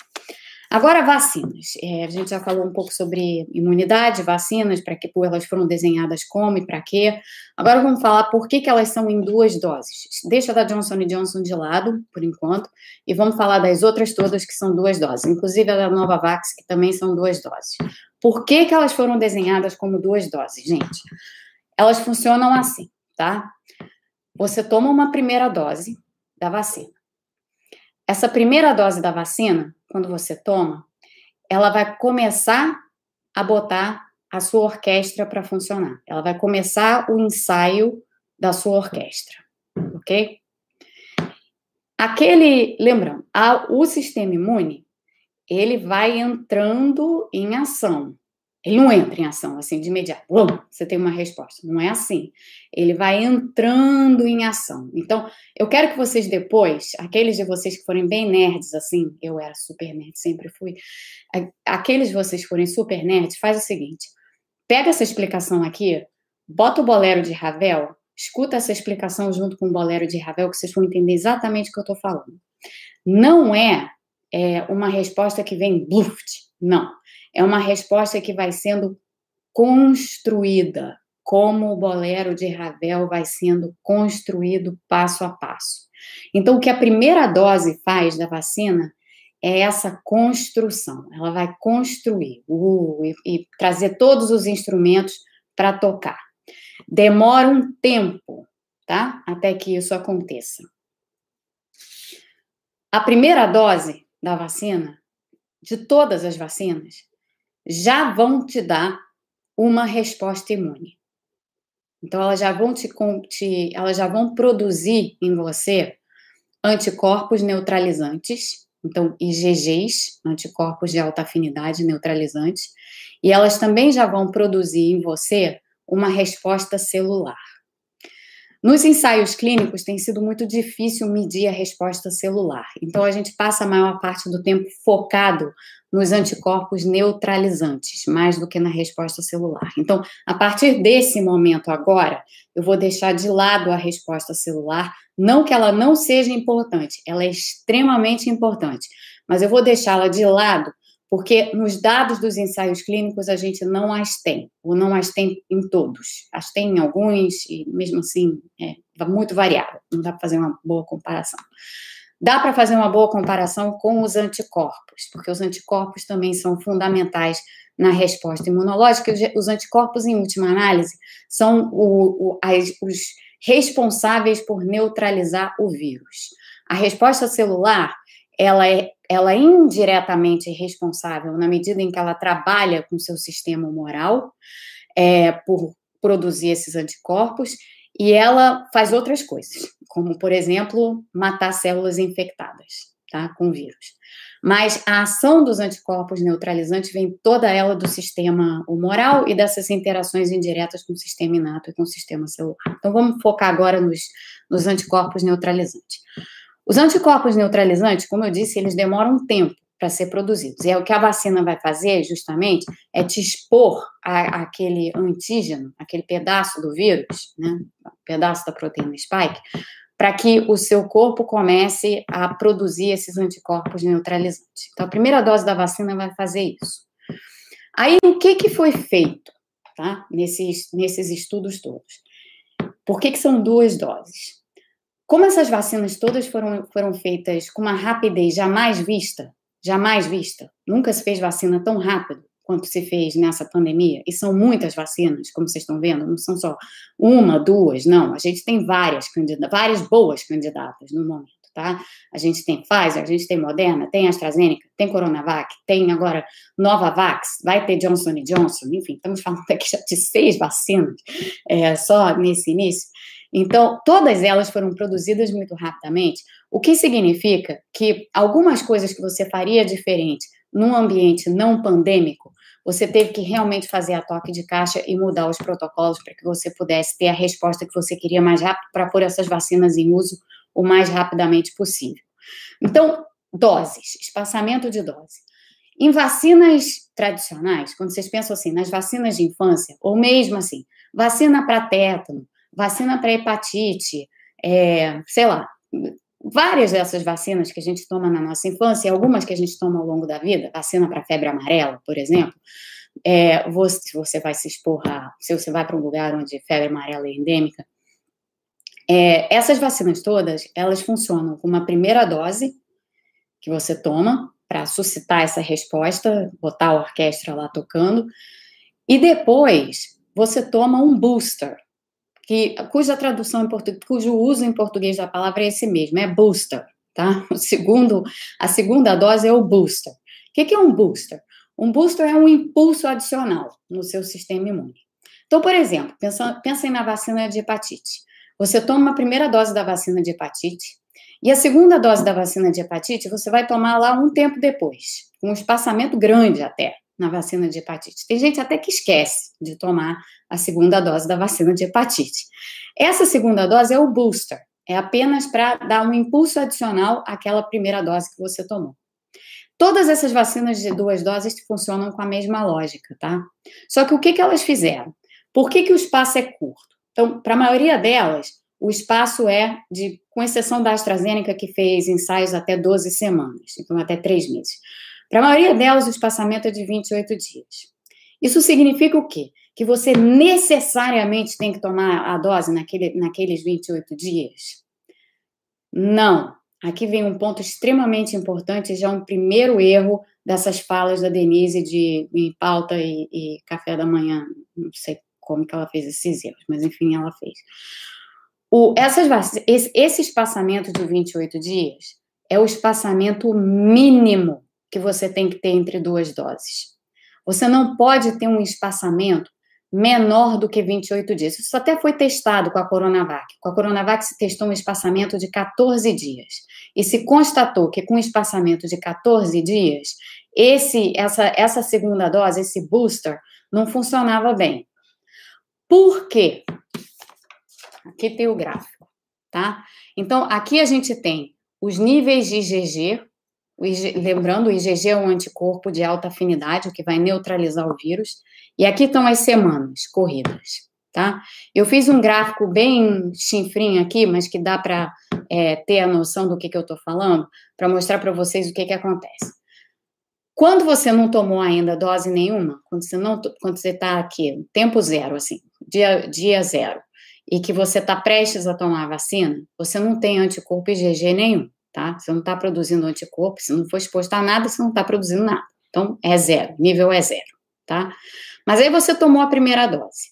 Agora, vacinas. É, a gente já falou um pouco sobre imunidade, vacinas, para que elas foram desenhadas como e para quê. Agora vamos falar por que, que elas são em duas doses. Deixa da Johnson Johnson de lado, por enquanto, e vamos falar das outras todas que são duas doses, inclusive a da Novavax, que também são duas doses. Por que, que elas foram desenhadas como duas doses, gente? Elas funcionam assim, tá? Você toma uma primeira dose da vacina. Essa primeira dose da vacina quando você toma, ela vai começar a botar a sua orquestra para funcionar. Ela vai começar o ensaio da sua orquestra, ok? Aquele, lembrando, a, o sistema imune, ele vai entrando em ação. Ele não entra em ação assim de imediato. Uou, você tem uma resposta. Não é assim. Ele vai entrando em ação. Então, eu quero que vocês depois, aqueles de vocês que forem bem nerds, assim, eu era super nerd, sempre fui. Aqueles de vocês que forem super nerds, faz o seguinte: pega essa explicação aqui, bota o bolero de Ravel, escuta essa explicação junto com o bolero de Ravel, que vocês vão entender exatamente o que eu estou falando. Não é, é uma resposta que vem bluft, não é uma resposta que vai sendo construída, como o bolero de Ravel vai sendo construído passo a passo. Então, o que a primeira dose faz da vacina é essa construção. Ela vai construir uh, e, e trazer todos os instrumentos para tocar. Demora um tempo, tá? Até que isso aconteça. A primeira dose da vacina, de todas as vacinas, já vão te dar uma resposta imune. Então, elas já vão te, te elas já vão produzir em você anticorpos neutralizantes, então IgGs, anticorpos de alta afinidade neutralizantes, e elas também já vão produzir em você uma resposta celular. Nos ensaios clínicos tem sido muito difícil medir a resposta celular. Então a gente passa a maior parte do tempo focado nos anticorpos neutralizantes, mais do que na resposta celular. Então, a partir desse momento agora, eu vou deixar de lado a resposta celular, não que ela não seja importante, ela é extremamente importante, mas eu vou deixá-la de lado porque nos dados dos ensaios clínicos a gente não as tem, ou não as tem em todos. As tem em alguns, e mesmo assim é muito variável, não dá para fazer uma boa comparação. Dá para fazer uma boa comparação com os anticorpos, porque os anticorpos também são fundamentais na resposta imunológica. Os anticorpos, em última análise, são o, o, as, os responsáveis por neutralizar o vírus. A resposta celular, ela é, ela é indiretamente responsável na medida em que ela trabalha com seu sistema humoral é, por produzir esses anticorpos e ela faz outras coisas, como, por exemplo, matar células infectadas tá, com vírus. Mas a ação dos anticorpos neutralizantes vem toda ela do sistema humoral e dessas interações indiretas com o sistema inato e com o sistema celular. Então, vamos focar agora nos, nos anticorpos neutralizantes. Os anticorpos neutralizantes, como eu disse, eles demoram um tempo para ser produzidos. E é o que a vacina vai fazer, justamente, é te expor a, aquele antígeno, aquele pedaço do vírus, né, pedaço da proteína spike, para que o seu corpo comece a produzir esses anticorpos neutralizantes. Então, a primeira dose da vacina vai fazer isso. Aí, o que, que foi feito, tá, nesses, nesses estudos todos? Por que, que são duas doses? Como essas vacinas todas foram, foram feitas com uma rapidez jamais vista, jamais vista. Nunca se fez vacina tão rápido quanto se fez nessa pandemia, e são muitas vacinas, como vocês estão vendo, não são só uma, duas, não, a gente tem várias candidatas, várias boas candidatas no momento, tá? A gente tem Pfizer, a gente tem Moderna, tem AstraZeneca, tem Coronavac, tem agora Novavax, vai ter Johnson Johnson, enfim, estamos falando aqui já de seis vacinas, é, só nesse início, então, todas elas foram produzidas muito rapidamente, o que significa que algumas coisas que você faria diferente num ambiente não pandêmico, você teve que realmente fazer a toque de caixa e mudar os protocolos para que você pudesse ter a resposta que você queria mais rápido para pôr essas vacinas em uso o mais rapidamente possível. Então, doses, espaçamento de dose. Em vacinas tradicionais, quando vocês pensam assim, nas vacinas de infância, ou mesmo assim, vacina para tétano, vacina para hepatite, é, sei lá, várias dessas vacinas que a gente toma na nossa infância, algumas que a gente toma ao longo da vida, vacina para febre amarela, por exemplo, é, você, você vai se expor a, se você vai para um lugar onde febre amarela é endêmica, é, essas vacinas todas, elas funcionam com uma primeira dose que você toma para suscitar essa resposta, botar a orquestra lá tocando, e depois você toma um booster, que, cuja tradução em português, cujo uso em português da palavra é esse mesmo, é booster, tá? O segundo, a segunda dose é o booster. O que, é um booster? Um booster é um impulso adicional no seu sistema imune. Então, por exemplo, pensa, pensem na vacina de hepatite. Você toma a primeira dose da vacina de hepatite, e a segunda dose da vacina de hepatite você vai tomar lá um tempo depois, um espaçamento grande até na vacina de hepatite. Tem gente até que esquece de tomar a segunda dose da vacina de hepatite. Essa segunda dose é o booster, é apenas para dar um impulso adicional àquela primeira dose que você tomou. Todas essas vacinas de duas doses funcionam com a mesma lógica, tá? Só que o que, que elas fizeram? Por que, que o espaço é curto? Então, para a maioria delas, o espaço é de, com exceção da AstraZeneca, que fez ensaios até 12 semanas, então até 3 meses. Para a maioria delas, o espaçamento é de 28 dias. Isso significa o quê? Que você necessariamente tem que tomar a dose naquele, naqueles 28 dias? Não. Aqui vem um ponto extremamente importante, já um primeiro erro dessas falas da Denise de em pauta e, e café da manhã. Não sei como que ela fez esses erros, mas enfim, ela fez. O, essas, esse, esse espaçamento de 28 dias é o espaçamento mínimo que você tem que ter entre duas doses. Você não pode ter um espaçamento menor do que 28 dias. Isso até foi testado com a Coronavac. Com a Coronavac se testou um espaçamento de 14 dias. E se constatou que com um espaçamento de 14 dias, esse, essa, essa segunda dose, esse booster, não funcionava bem. Por quê? Aqui tem o gráfico, tá? Então, aqui a gente tem os níveis de IgG, IG, lembrando, o IgG é um anticorpo de alta afinidade, o que vai neutralizar o vírus. E aqui estão as semanas corridas, tá? Eu fiz um gráfico bem chinfrinho aqui, mas que dá para é, ter a noção do que, que eu estou falando, para mostrar para vocês o que, que acontece. Quando você não tomou ainda dose nenhuma, quando você não, quando você está aqui, tempo zero, assim, dia, dia zero, e que você está prestes a tomar a vacina, você não tem anticorpo IgG nenhum tá? Você não está produzindo anticorpo, se não for exposto a nada, você não está produzindo nada. Então, é zero, nível é zero, tá? Mas aí você tomou a primeira dose.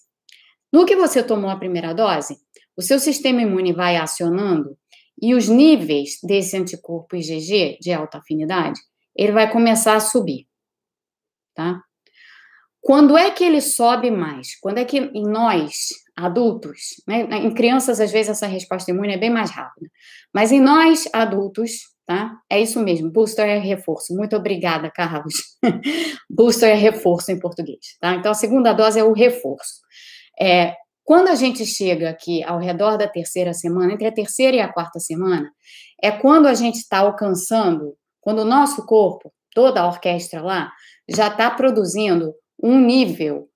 No que você tomou a primeira dose, o seu sistema imune vai acionando e os níveis desse anticorpo IgG de alta afinidade, ele vai começar a subir, tá? Quando é que ele sobe mais? Quando é que em nós, adultos, né? Em crianças, às vezes, essa resposta imune é bem mais rápida. Mas em nós, adultos, tá? É isso mesmo, booster é reforço. Muito obrigada, Carlos. booster é reforço em português, tá? Então, a segunda dose é o reforço. É, quando a gente chega aqui ao redor da terceira semana, entre a terceira e a quarta semana, é quando a gente está alcançando, quando o nosso corpo, toda a orquestra lá, já está produzindo um nível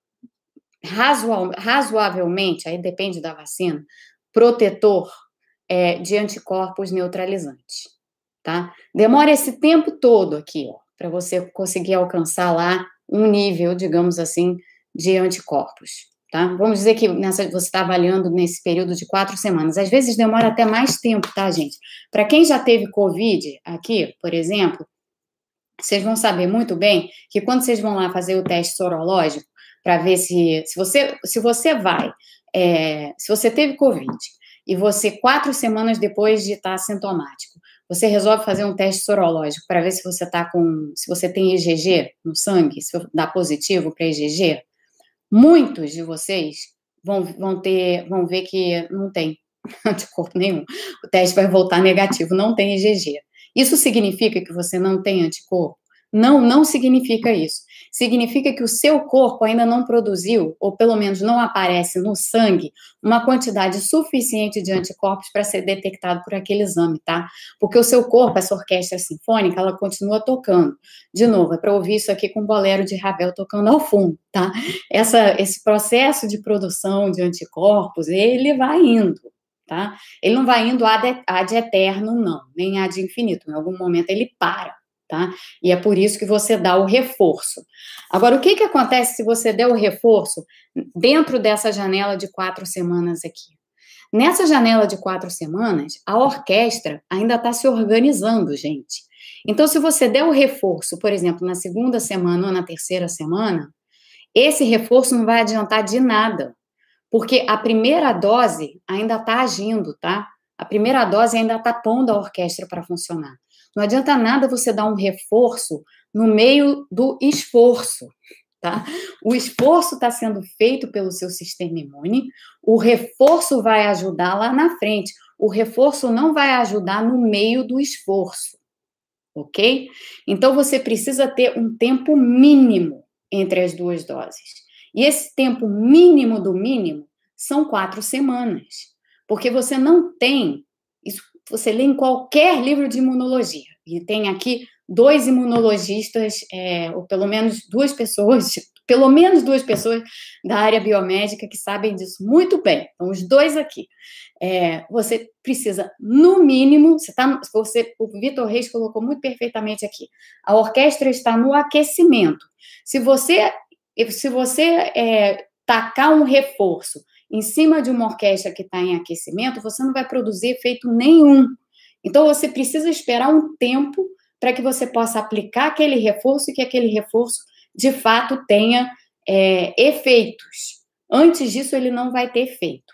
razoavelmente, aí depende da vacina, protetor é, de anticorpos neutralizantes, tá? Demora esse tempo todo aqui, ó, para você conseguir alcançar lá um nível, digamos assim, de anticorpos. Tá? Vamos dizer que nessa, você está avaliando nesse período de quatro semanas. Às vezes demora até mais tempo, tá, gente? Para quem já teve Covid aqui, por exemplo, vocês vão saber muito bem que quando vocês vão lá fazer o teste sorológico para ver se, se você se você vai, é, se você teve Covid e você quatro semanas depois de estar tá sintomático, você resolve fazer um teste sorológico para ver se você está com, se você tem IgG no sangue, se dá positivo para IgG, muitos de vocês vão, vão ter, vão ver que não tem anticorpo nenhum. O teste vai voltar negativo, não tem IgG. Isso significa que você não tem anticorpo? Não, não significa isso. Significa que o seu corpo ainda não produziu, ou pelo menos não aparece no sangue, uma quantidade suficiente de anticorpos para ser detectado por aquele exame, tá? Porque o seu corpo, essa orquestra sinfônica, ela continua tocando. De novo, é para ouvir isso aqui com o bolero de Ravel tocando ao fundo, tá? Essa, esse processo de produção de anticorpos, ele vai indo, tá? Ele não vai indo ad, ad eterno, não, nem ad infinito. Em algum momento ele para tá? E é por isso que você dá o reforço. Agora, o que, que acontece se você der o reforço dentro dessa janela de quatro semanas aqui? Nessa janela de quatro semanas, a orquestra ainda está se organizando, gente. Então, se você der o reforço, por exemplo, na segunda semana ou na terceira semana, esse reforço não vai adiantar de nada, porque a primeira dose ainda está agindo, tá? A primeira dose ainda está pondo a orquestra para funcionar. Não adianta nada você dar um reforço no meio do esforço, tá? O esforço está sendo feito pelo seu sistema imune, o reforço vai ajudar lá na frente. O reforço não vai ajudar no meio do esforço, ok? Então você precisa ter um tempo mínimo entre as duas doses. E esse tempo mínimo do mínimo são quatro semanas, porque você não tem você lê em qualquer livro de imunologia. E tem aqui dois imunologistas, é, ou pelo menos duas pessoas, pelo menos duas pessoas da área biomédica que sabem disso muito bem. Então, os dois aqui. É, você precisa, no mínimo, você tá, você, o Vitor Reis colocou muito perfeitamente aqui. A orquestra está no aquecimento. Se você, se você é, tacar um reforço em cima de uma orquestra que está em aquecimento, você não vai produzir efeito nenhum. Então, você precisa esperar um tempo para que você possa aplicar aquele reforço e que aquele reforço, de fato, tenha é, efeitos. Antes disso, ele não vai ter efeito.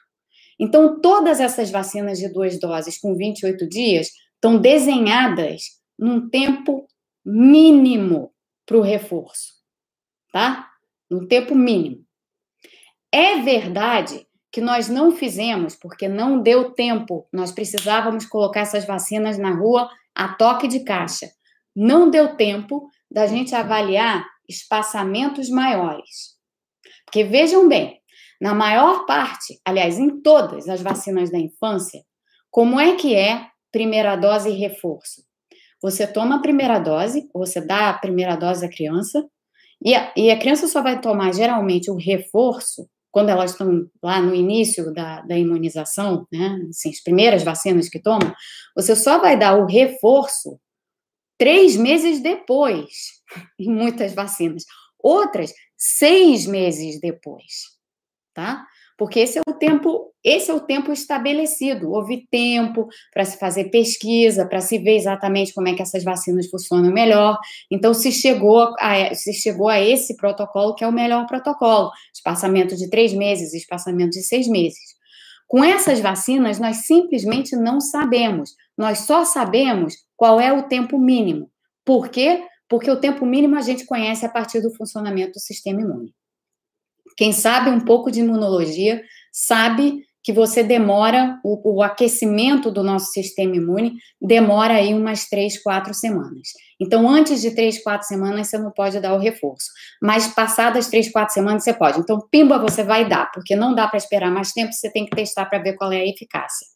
Então, todas essas vacinas de duas doses com 28 dias estão desenhadas num tempo mínimo para o reforço, tá? Num tempo mínimo. É verdade que nós não fizemos porque não deu tempo. Nós precisávamos colocar essas vacinas na rua a toque de caixa. Não deu tempo da gente avaliar espaçamentos maiores. Porque vejam bem, na maior parte, aliás, em todas as vacinas da infância, como é que é primeira dose e reforço? Você toma a primeira dose, você dá a primeira dose à criança, e a, e a criança só vai tomar geralmente o reforço quando elas estão lá no início da, da imunização, né, assim, as primeiras vacinas que tomam, você só vai dar o reforço três meses depois, em muitas vacinas. Outras, seis meses depois, tá? Porque esse é o tempo, esse é o tempo estabelecido. Houve tempo para se fazer pesquisa, para se ver exatamente como é que essas vacinas funcionam melhor. Então se chegou a, se chegou a esse protocolo que é o melhor protocolo, espaçamento de três meses, espaçamento de seis meses. Com essas vacinas, nós simplesmente não sabemos. Nós só sabemos qual é o tempo mínimo. Por quê? Porque o tempo mínimo a gente conhece a partir do funcionamento do sistema imune. Quem sabe um pouco de imunologia sabe que você demora, o, o, aquecimento do nosso sistema imune demora aí umas três, quatro semanas. Então, antes de três, quatro semanas, você não pode dar o reforço. Mas passadas três, quatro semanas, você pode. Então, pimba, você vai dar, porque não dá para esperar mais tempo, você tem que testar para ver qual é a eficácia.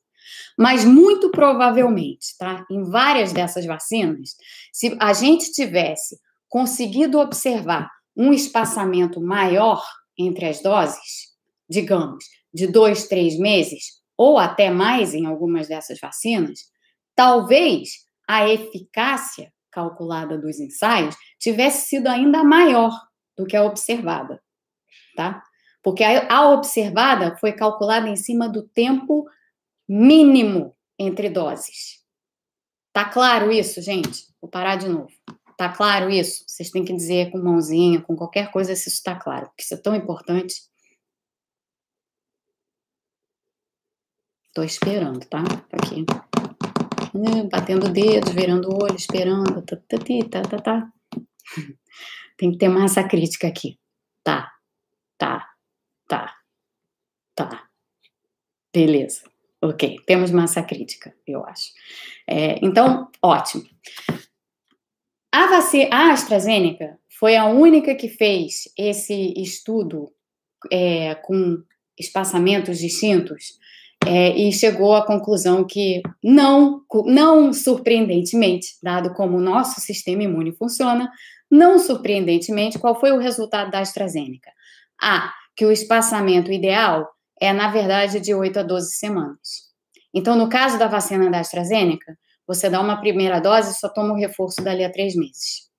Mas muito provavelmente, tá? Em várias dessas vacinas, se a gente tivesse conseguido observar um espaçamento maior entre as doses, digamos, de dois, três meses, ou até mais em algumas dessas vacinas, talvez a eficácia calculada dos ensaios tivesse sido ainda maior do que a observada, tá? Porque a, observada foi calculada em cima do tempo mínimo entre doses. Tá claro isso, gente? Vou parar de novo. Tá claro isso? Vocês têm que dizer com mãozinha, com qualquer coisa, se isso está claro, porque isso é tão importante. Tô esperando, tá? Aqui. Hum, batendo dedos, virando o olho, esperando. Tá, tá, tá, tá, tá. Tem que ter massa crítica aqui. Tá, tá, tá, tá. Beleza. Ok, temos massa crítica, eu acho. É, então, ótimo. A, vacina, a AstraZeneca foi a única que fez esse estudo é, com espaçamentos distintos é, e chegou à conclusão que não, não surpreendentemente, dado como o nosso sistema imune funciona, não surpreendentemente, qual foi o resultado da AstraZeneca? Ah, que o espaçamento ideal é, na verdade, de 8 a 12 semanas. Então, no caso da vacina da AstraZeneca, você dá uma primeira dose e só toma o reforço dali a três meses.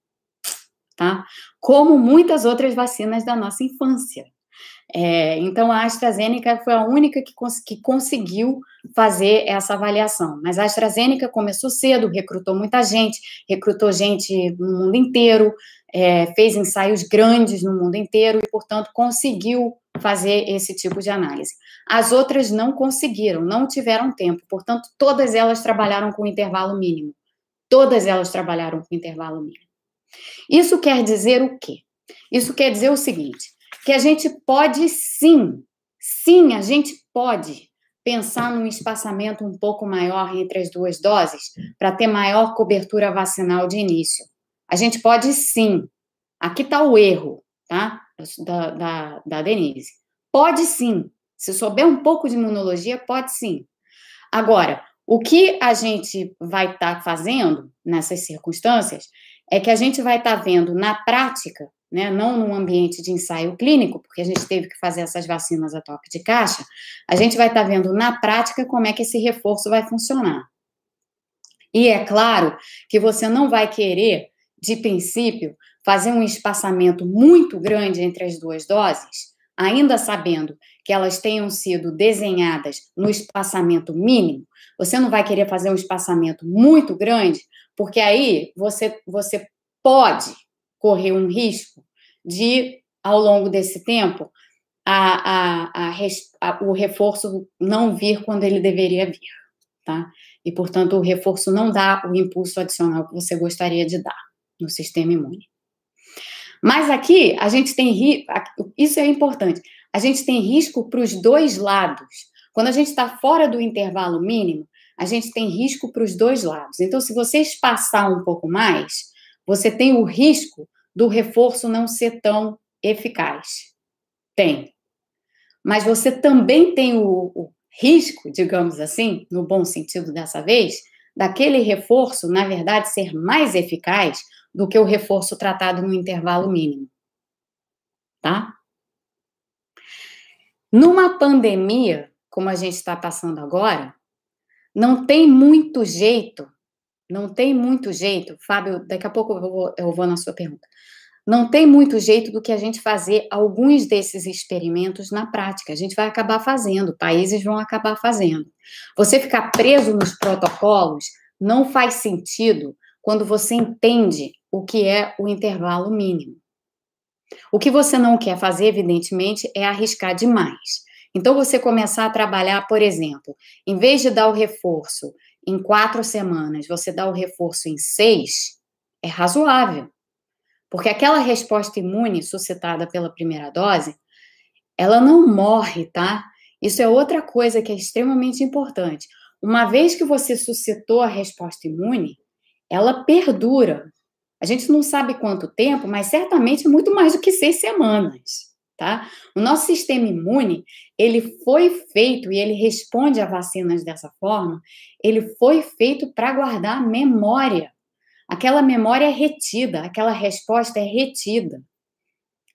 Tá? Como muitas outras vacinas da nossa infância. É, então, a AstraZeneca foi a única que, cons que conseguiu fazer essa avaliação. Mas a AstraZeneca começou cedo, recrutou muita gente, recrutou gente no mundo inteiro, é, fez ensaios grandes no mundo inteiro e, portanto, conseguiu fazer esse tipo de análise. As outras não conseguiram, não tiveram tempo, portanto, todas elas trabalharam com intervalo mínimo. Todas elas trabalharam com intervalo mínimo. Isso quer dizer o quê? Isso quer dizer o seguinte: que a gente pode sim, sim, a gente pode pensar num espaçamento um pouco maior entre as duas doses para ter maior cobertura vacinal de início. A gente pode sim. Aqui está o erro, tá? Da, da, da Denise. Pode sim. Se souber um pouco de imunologia, pode sim. Agora, o que a gente vai estar tá fazendo nessas circunstâncias é que a gente vai estar tá vendo na prática né, não num ambiente de ensaio clínico, porque a gente teve que fazer essas vacinas a toque de caixa, a gente vai estar tá vendo na prática como é que esse reforço vai funcionar. E é claro que você não vai querer, de princípio, fazer um espaçamento muito grande entre as duas doses, ainda sabendo que elas tenham sido desenhadas no espaçamento mínimo, você não vai querer fazer um espaçamento muito grande, porque aí você, você pode correr um risco de, ao longo desse tempo, a, a, a, o reforço não vir quando ele deveria vir, tá? E, portanto, o reforço não dá o impulso adicional que você gostaria de dar no sistema imune. Mas aqui, a gente tem isso é importante, a gente tem risco para os dois lados. Quando a gente está fora do intervalo mínimo, a gente tem risco para os dois lados. Então, se você espaçar um pouco mais, você tem o risco do reforço não ser tão eficaz. Tem. Mas você também tem o, o risco, digamos assim, no bom sentido dessa vez, daquele reforço, na verdade, ser mais eficaz do que o reforço tratado no intervalo mínimo. Tá? Numa pandemia, como a gente está passando agora, não tem muito jeito não tem muito jeito, Fábio, daqui a pouco eu vou, eu vou na sua pergunta. Não tem muito jeito do que a gente fazer alguns desses experimentos na prática. A gente vai acabar fazendo, países vão acabar fazendo. Você ficar preso nos protocolos não faz sentido quando você entende o que é o intervalo mínimo. O que você não quer fazer, evidentemente, é arriscar demais. Então, você começar a trabalhar, por exemplo, em vez de dar o reforço em quatro semanas, você dá o reforço em seis, é razoável. Porque aquela resposta imune suscitada pela primeira dose, ela não morre, tá? Isso é outra coisa que é extremamente importante. Uma vez que você suscitou a resposta imune, ela perdura. A gente não sabe quanto tempo, mas certamente muito mais do que seis semanas tá? O nosso sistema imune, ele foi feito e ele responde a vacinas dessa forma, ele foi feito para guardar memória. Aquela memória é retida, aquela resposta é retida.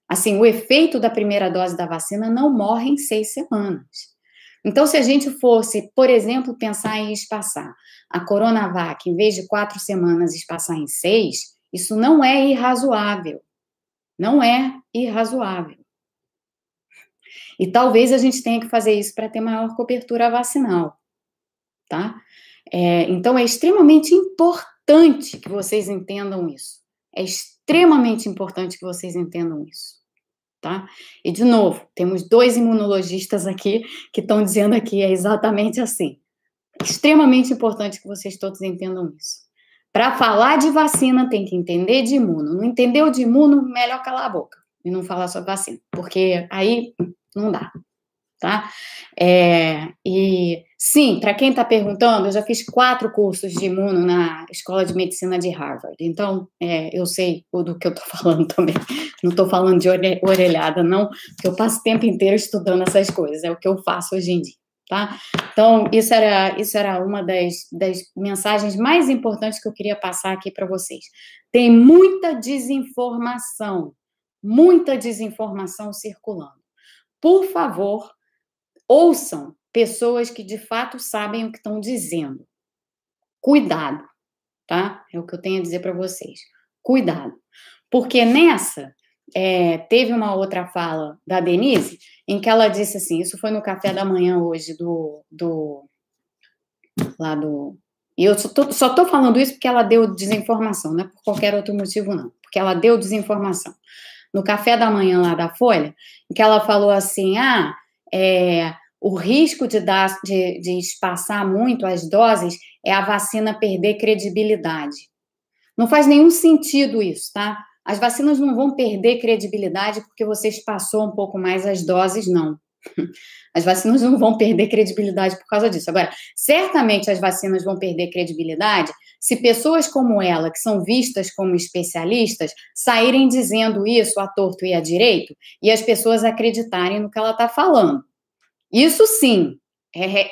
Assim, o efeito da primeira dose da vacina não morre em seis semanas. Então, se a gente fosse, por exemplo, pensar em espaçar a Coronavac, em vez de quatro semanas, espaçar em seis, isso não é irrazoável. Não é irrazoável. E talvez a gente tenha que fazer isso para ter maior cobertura vacinal, tá? É, então, é extremamente importante que vocês entendam isso. É extremamente importante que vocês entendam isso, tá? E, de novo, temos dois imunologistas aqui que estão dizendo aqui é exatamente assim. Extremamente importante que vocês todos entendam isso. Para falar de vacina, tem que entender de imuno. Não entendeu de imuno, melhor calar a boca e não falar sobre vacina, porque aí não dá, tá? É, e sim, para quem está perguntando, eu já fiz quatro cursos de imuno na Escola de Medicina de Harvard, então é, eu sei do que eu estou falando também. Não estou falando de orelhada, não, porque eu passo o tempo inteiro estudando essas coisas, é o que eu faço hoje em dia. Tá? Então, isso era, isso era uma das, das mensagens mais importantes que eu queria passar aqui para vocês. Tem muita desinformação, muita desinformação circulando por favor, ouçam pessoas que de fato sabem o que estão dizendo. Cuidado, tá? É o que eu tenho a dizer para vocês. Cuidado. Porque nessa, é, teve uma outra fala da Denise, em que ela disse assim: isso foi no café da manhã hoje do. do lá do. E eu só tô, só tô falando isso porque ela deu desinformação, não é por qualquer outro motivo, não. Porque ela deu desinformação no café da manhã lá da Folha, em que ela falou assim: ah, é, o risco de, dar, de, de espaçar muito as doses é a vacina perder credibilidade. Não faz nenhum sentido isso, tá? As vacinas não vão perder credibilidade porque você espaçou um pouco mais as doses, não. As vacinas não vão perder credibilidade por causa disso. Agora, certamente as vacinas vão perder credibilidade se pessoas como ela, que são vistas como especialistas, saírem dizendo isso a torto e a direito e as pessoas acreditarem no que ela está falando. Isso sim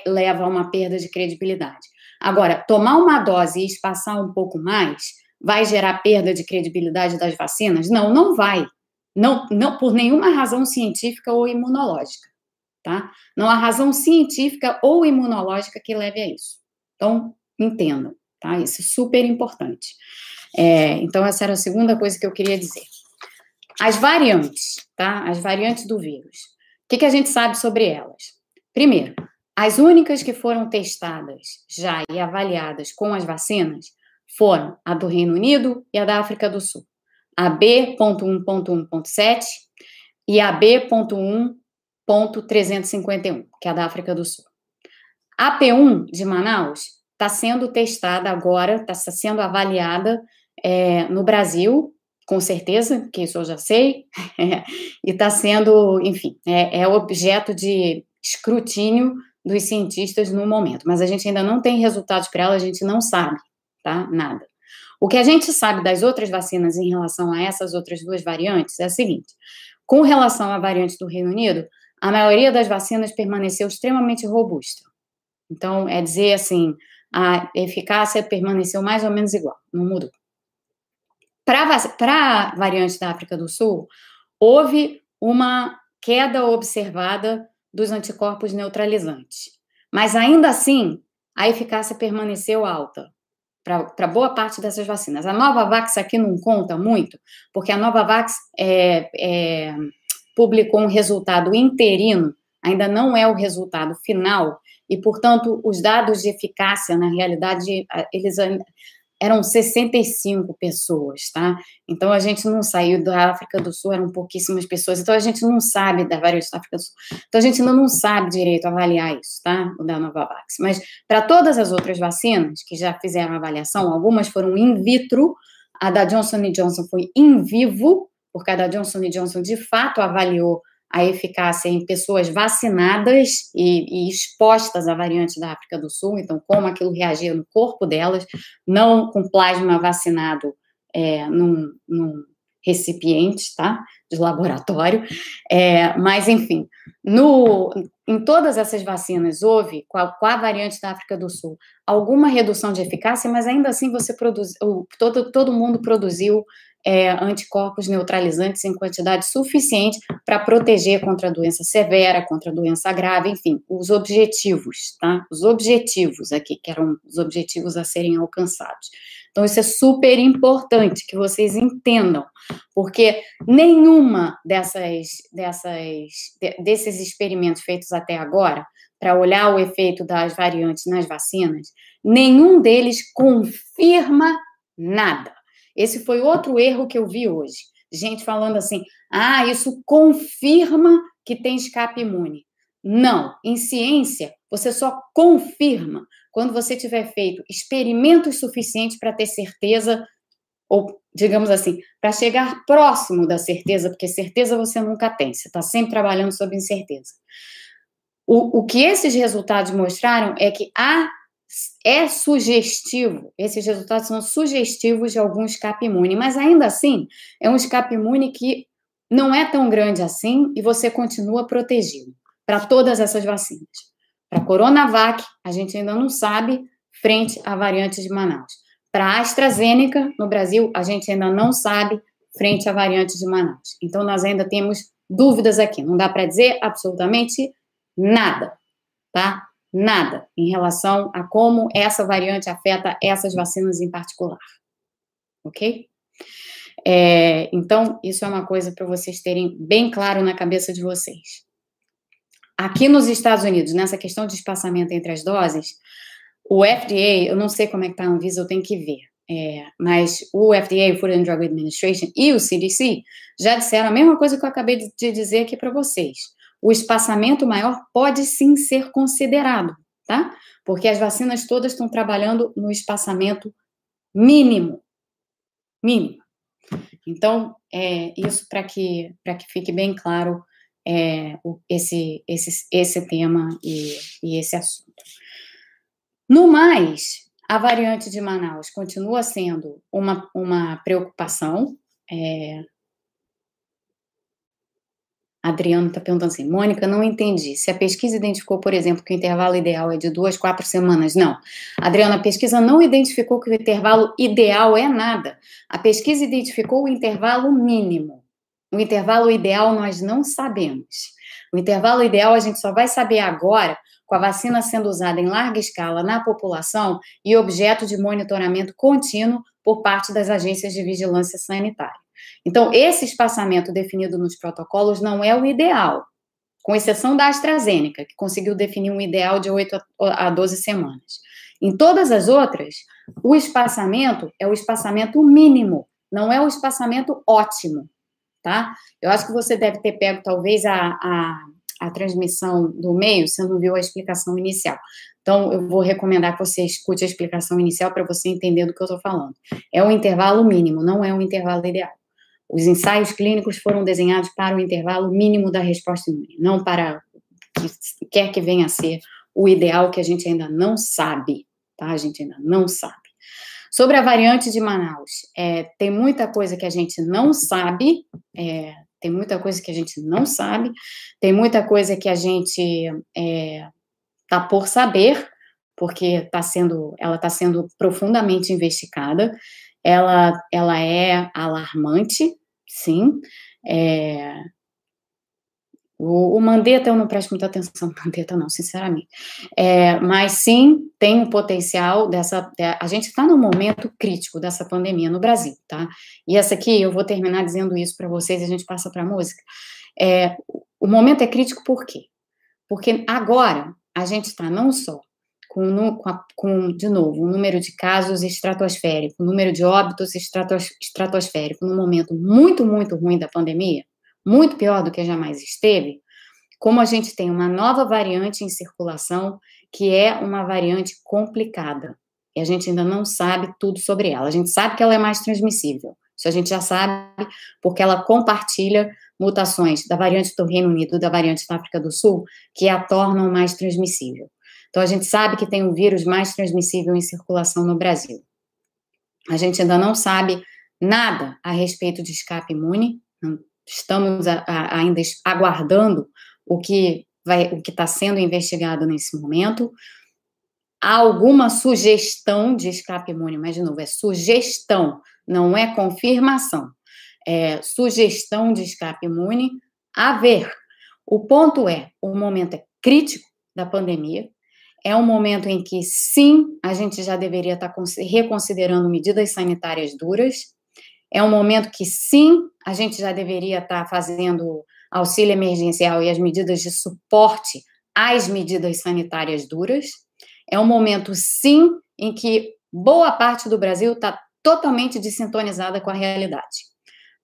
leva a uma perda de credibilidade. Agora, tomar uma dose e espaçar um pouco mais vai gerar perda de credibilidade das vacinas? Não, não vai. Não, não por nenhuma razão científica ou imunológica, tá? Não há razão científica ou imunológica que leve a isso. Então, entendam tá? Isso é super importante. É, então, essa era a segunda coisa que eu queria dizer. As variantes, tá? As variantes do vírus. O que, que a gente sabe sobre elas? Primeiro, as únicas que foram testadas já e avaliadas com as vacinas foram a do Reino Unido e a da África do Sul. A B.1.1.7 e a B.1.351, que é a da África do Sul. A P1 de Manaus está sendo testada agora, está sendo avaliada é, no Brasil, com certeza, que isso eu já sei, e está sendo, enfim, é, é, objeto de escrutínio dos cientistas no momento, mas a gente ainda não tem resultados para ela, a gente não sabe, tá? Nada. O que a gente sabe das outras vacinas em relação a essas outras duas variantes é o seguinte: com relação à variante do Reino Unido, a maioria das vacinas permaneceu extremamente robusta. Então, é dizer assim, a eficácia permaneceu mais ou menos igual, não mudou. Para a variante da África do Sul, houve uma queda observada dos anticorpos neutralizantes. Mas ainda assim, a eficácia permaneceu alta para boa parte dessas vacinas. A Novavax aqui não conta muito, porque a Novavax é, é, publicou um resultado interino, ainda não é o resultado final, e, portanto, os dados de eficácia, na realidade, eles eram 65 pessoas, tá? Então a gente não saiu da África do Sul, eram pouquíssimas pessoas, então a gente não sabe da variante da África do Sul. Então a gente ainda não sabe direito avaliar isso, tá? O da Novavax. Mas para todas as outras vacinas que já fizeram avaliação, algumas foram in vitro, a da Johnson Johnson foi in vivo, porque a da Johnson Johnson de fato avaliou a eficácia em pessoas vacinadas e, e, expostas à variante da África do Sul, então como aquilo reagia no corpo delas, não com plasma vacinado é, num, num, recipiente, tá, de laboratório, é, mas enfim, no, em todas essas vacinas houve, com a, com a, variante da África do Sul, alguma redução de eficácia, mas ainda assim você produziu, todo, todo mundo produziu é, anticorpos neutralizantes em quantidade suficiente para proteger contra doença severa, contra doença grave, enfim, os objetivos, tá? Os objetivos aqui, que eram os objetivos a serem alcançados. Então, isso é super importante que vocês entendam, porque nenhuma dessas, dessas, desses experimentos feitos até agora, para olhar o efeito das variantes nas vacinas, nenhum deles confirma nada. Esse foi outro erro que eu vi hoje. Gente falando assim: ah, isso confirma que tem escape imune. Não, em ciência, você só confirma quando você tiver feito experimentos suficientes para ter certeza, ou, digamos assim, para chegar próximo da certeza, porque certeza você nunca tem, você está sempre trabalhando sob incerteza. O, o que esses resultados mostraram é que há é sugestivo, esses resultados são sugestivos de algum escape imune, mas ainda assim é um escape imune que não é tão grande assim e você continua protegido para todas essas vacinas. Para a Coronavac, a gente ainda não sabe frente à variante de Manaus. Para a AstraZeneca, no Brasil, a gente ainda não sabe frente à variante de Manaus. Então, nós ainda temos dúvidas aqui. Não dá para dizer absolutamente nada, tá? Nada em relação a como essa variante afeta essas vacinas em particular. Ok? É, então, isso é uma coisa para vocês terem bem claro na cabeça de vocês. Aqui nos Estados Unidos, nessa questão de espaçamento entre as doses, o FDA, eu não sei como é que está a Anvisa, eu tenho que ver. É, mas o FDA, Food and Drug Administration e o CDC já disseram a mesma coisa que eu acabei de dizer aqui para vocês o espaçamento maior pode sim ser considerado, tá? Porque as vacinas todas estão trabalhando no espaçamento mínimo. Mínimo. Então, é, isso para que, que fique bem claro é, esse, esse, esse tema e, e esse assunto. No mais, a variante de Manaus continua sendo uma, uma preocupação. É, Adriano está perguntando assim, Mônica, não entendi. Se a pesquisa identificou, por exemplo, que o intervalo ideal é de duas, quatro semanas, não. Adriana, a pesquisa não identificou que o intervalo ideal é nada. A pesquisa identificou o intervalo mínimo. O intervalo ideal nós não sabemos. O intervalo ideal a gente só vai saber agora com a vacina sendo usada em larga escala na população e objeto de monitoramento contínuo por parte das agências de vigilância sanitária. Então, esse espaçamento definido nos protocolos não é o ideal, com exceção da AstraZeneca, que conseguiu definir um ideal de 8 a 12 semanas. Em todas as outras, o espaçamento é o espaçamento mínimo, não é o espaçamento ótimo, tá? Eu acho que você deve ter pego, talvez, a, a, a transmissão do meio, você não viu a explicação inicial. Então, eu vou recomendar que você escute a explicação inicial para você entender do que eu estou falando. É o intervalo mínimo, não é o intervalo ideal. Os ensaios clínicos foram desenhados para o intervalo mínimo da resposta imune, não para que quer que venha a ser o ideal que a gente ainda não sabe, tá? A gente ainda não sabe. Sobre a variante de Manaus, é, tem muita coisa que a gente não sabe, é, tem muita coisa que a gente não sabe, tem muita coisa que a gente é, tá por saber, porque tá sendo, ela está sendo profundamente investigada ela, ela é alarmante, sim. É, o, o Mandetta eu não presto muita atenção Mandetta, não, sinceramente. É, mas sim, tem o potencial dessa. A gente está num momento crítico dessa pandemia no Brasil, tá? E essa aqui, eu vou terminar dizendo isso para vocês e a gente passa para a música. É, o momento é crítico por quê? Porque agora a gente está não só com, com, com, de novo, o número de casos estratosférico, o número de óbitos estratos, estratosférico, num momento muito, muito ruim da pandemia, muito pior do que jamais esteve, como a gente tem uma nova variante em circulação, que é uma variante complicada, e a gente ainda não sabe tudo sobre ela. A gente sabe que ela é mais transmissível. Isso a gente já sabe, porque ela compartilha mutações da variante do Reino Unido da variante da África do Sul, que a tornam mais transmissível. Então, a gente sabe que tem um vírus mais transmissível em circulação no Brasil. A gente ainda não sabe nada a respeito de escape imune, estamos a, a, ainda aguardando o que vai, o que está sendo investigado nesse momento. Há alguma sugestão de escape imune, mas de novo, é sugestão, não é confirmação. É sugestão de escape imune a ver. O ponto é, o momento é crítico da pandemia, é um momento em que, sim, a gente já deveria estar reconsiderando medidas sanitárias duras. É um momento que, sim, a gente já deveria estar fazendo auxílio emergencial e as medidas de suporte às medidas sanitárias duras. É um momento, sim, em que boa parte do Brasil está totalmente desintonizada com a realidade.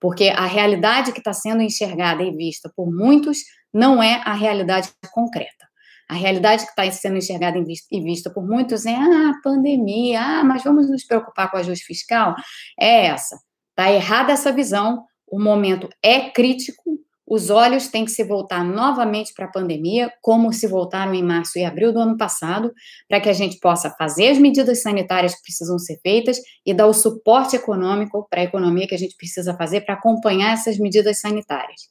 Porque a realidade que está sendo enxergada e vista por muitos não é a realidade concreta. A realidade que está sendo enxergada e vista por muitos é ah, pandemia, ah, mas vamos nos preocupar com o ajuste fiscal. É essa. Está errada essa visão. O momento é crítico. Os olhos têm que se voltar novamente para a pandemia, como se voltaram em março e abril do ano passado, para que a gente possa fazer as medidas sanitárias que precisam ser feitas e dar o suporte econômico para a economia que a gente precisa fazer para acompanhar essas medidas sanitárias.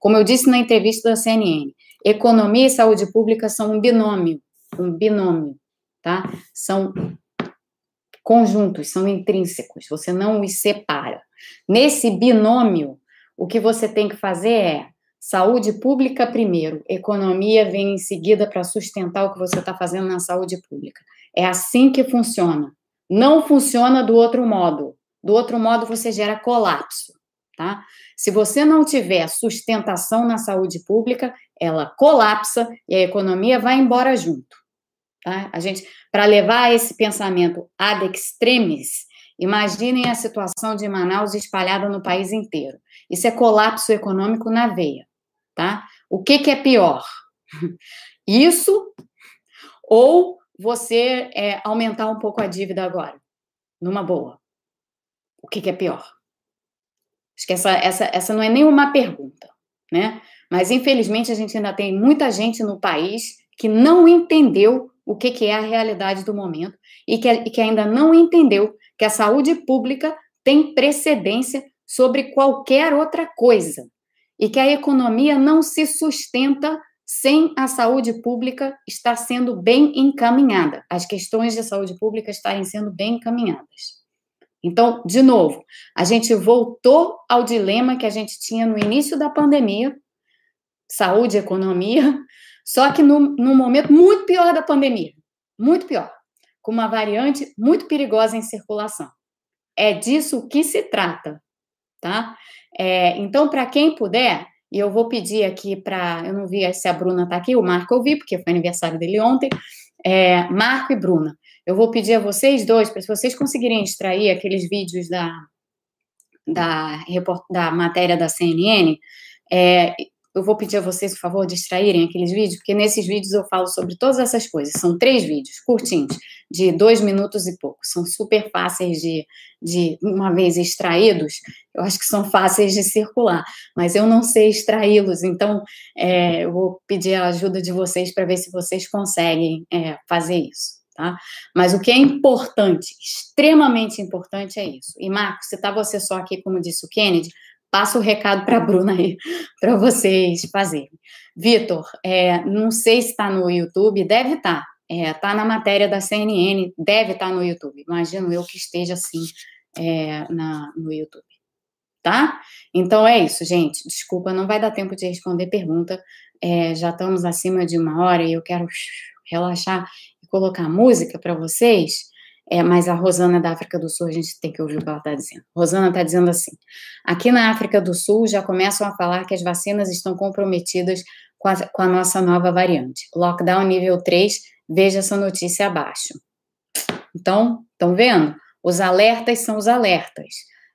Como eu disse na entrevista da CNN, Economia e saúde pública são um binômio, um binômio, tá? São conjuntos, são intrínsecos, você não os separa. Nesse binômio, o que você tem que fazer é saúde pública primeiro, economia vem em seguida para sustentar o que você está fazendo na saúde pública. É assim que funciona. Não funciona do outro modo. Do outro modo, você gera colapso, tá? Se você não tiver sustentação na saúde pública, ela colapsa e a economia vai embora junto. Tá? A gente, para levar esse pensamento ad extremis, imaginem a situação de Manaus espalhada no país inteiro. Isso é colapso econômico na veia, tá? O que, que é pior? Isso ou você é, aumentar um pouco a dívida agora, numa boa? O que, que é pior? Acho que essa, essa, essa não é nenhuma pergunta, né? Mas, infelizmente, a gente ainda tem muita gente no país que não entendeu o que, que é a realidade do momento e que, e que ainda não entendeu que a saúde pública tem precedência sobre qualquer outra coisa e que a economia não se sustenta sem a saúde pública estar sendo bem encaminhada, as questões de saúde pública estarem sendo bem encaminhadas. Então, de novo, a gente voltou ao dilema que a gente tinha no início da pandemia, saúde e economia, só que num, num momento muito pior da pandemia, muito pior, com uma variante muito perigosa em circulação. É disso que se trata, tá? É, então, para quem puder, e eu vou pedir aqui para. Eu não vi se a Bruna está aqui, o Marco eu vi, porque foi aniversário dele ontem. É, Marco e Bruna, eu vou pedir a vocês dois, para se vocês conseguirem extrair aqueles vídeos da, da, da matéria da CNN, é, eu vou pedir a vocês, por favor, distraírem aqueles vídeos, porque nesses vídeos eu falo sobre todas essas coisas. São três vídeos curtinhos, de dois minutos e pouco. São super fáceis de, de uma vez extraídos, eu acho que são fáceis de circular, mas eu não sei extraí-los, então é, eu vou pedir a ajuda de vocês para ver se vocês conseguem é, fazer isso. Tá? Mas o que é importante, extremamente importante, é isso. E, Marcos, se está você só aqui, como disse o Kennedy, passa o recado para a Bruna aí, para vocês fazerem. Vitor, é, não sei se está no YouTube, deve estar. Tá. Está é, tá na matéria da CNN, deve estar tá no YouTube. Imagino eu que esteja assim é, na, no YouTube. Tá? Então é isso, gente. Desculpa, não vai dar tempo de responder pergunta. É, já estamos acima de uma hora e eu quero relaxar e colocar música para vocês. É, mas a Rosana da África do Sul, a gente tem que ouvir o que ela está dizendo. Rosana está dizendo assim: aqui na África do Sul já começam a falar que as vacinas estão comprometidas com a, com a nossa nova variante. Lockdown nível 3 veja essa notícia abaixo. Então, estão vendo? Os alertas são os alertas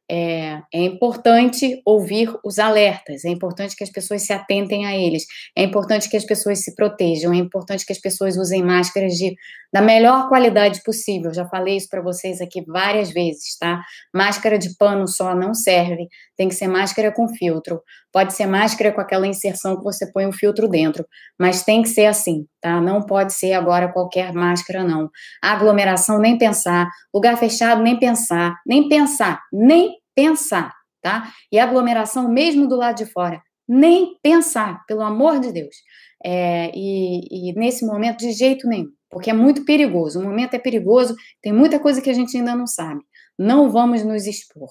é, é, importante ouvir os alertas, é importante que as pessoas se atentem a eles, é importante que as pessoas se protejam, é importante que as pessoas usem máscaras de, da melhor qualidade possível. Já falei isso para vocês aqui várias vezes, tá? Máscara de pano só não serve, tem que ser máscara com filtro. Pode ser máscara com aquela inserção que você põe o filtro dentro, mas tem que ser assim, tá? Não pode ser agora qualquer máscara, não. Aglomeração, nem pensar. Lugar fechado, nem pensar. Nem pensar, nem pensar, tá? E aglomeração mesmo do lado de fora, nem pensar, pelo amor de Deus. É, e, e, nesse momento, de jeito nenhum, porque é muito perigoso. O momento é perigoso, tem muita coisa que a gente ainda não sabe. Não vamos nos expor.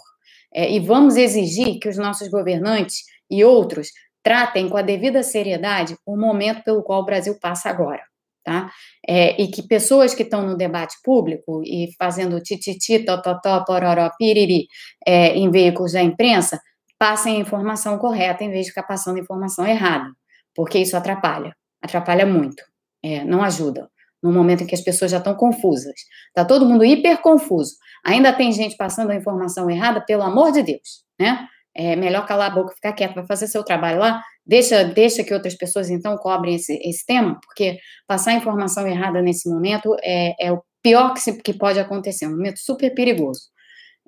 É, e vamos exigir que os nossos governantes e outros tratem com a devida seriedade o momento pelo qual o Brasil passa agora tá? É, e que pessoas que estão no debate público e fazendo tititi, tototó, pororó, piriri é, em veículos da imprensa, passem a informação correta em vez de ficar passando informação errada, porque isso atrapalha, atrapalha muito, é, não ajuda. No momento em que as pessoas já estão confusas, tá todo mundo hiper confuso. Ainda tem gente passando a informação errada, pelo amor de Deus, né? É melhor calar a boca, ficar quieto, vai fazer seu trabalho lá, deixa, deixa que outras pessoas então cobrem esse, esse tema, porque passar informação errada nesse momento é, é o pior que, se, que pode acontecer, um momento super perigoso.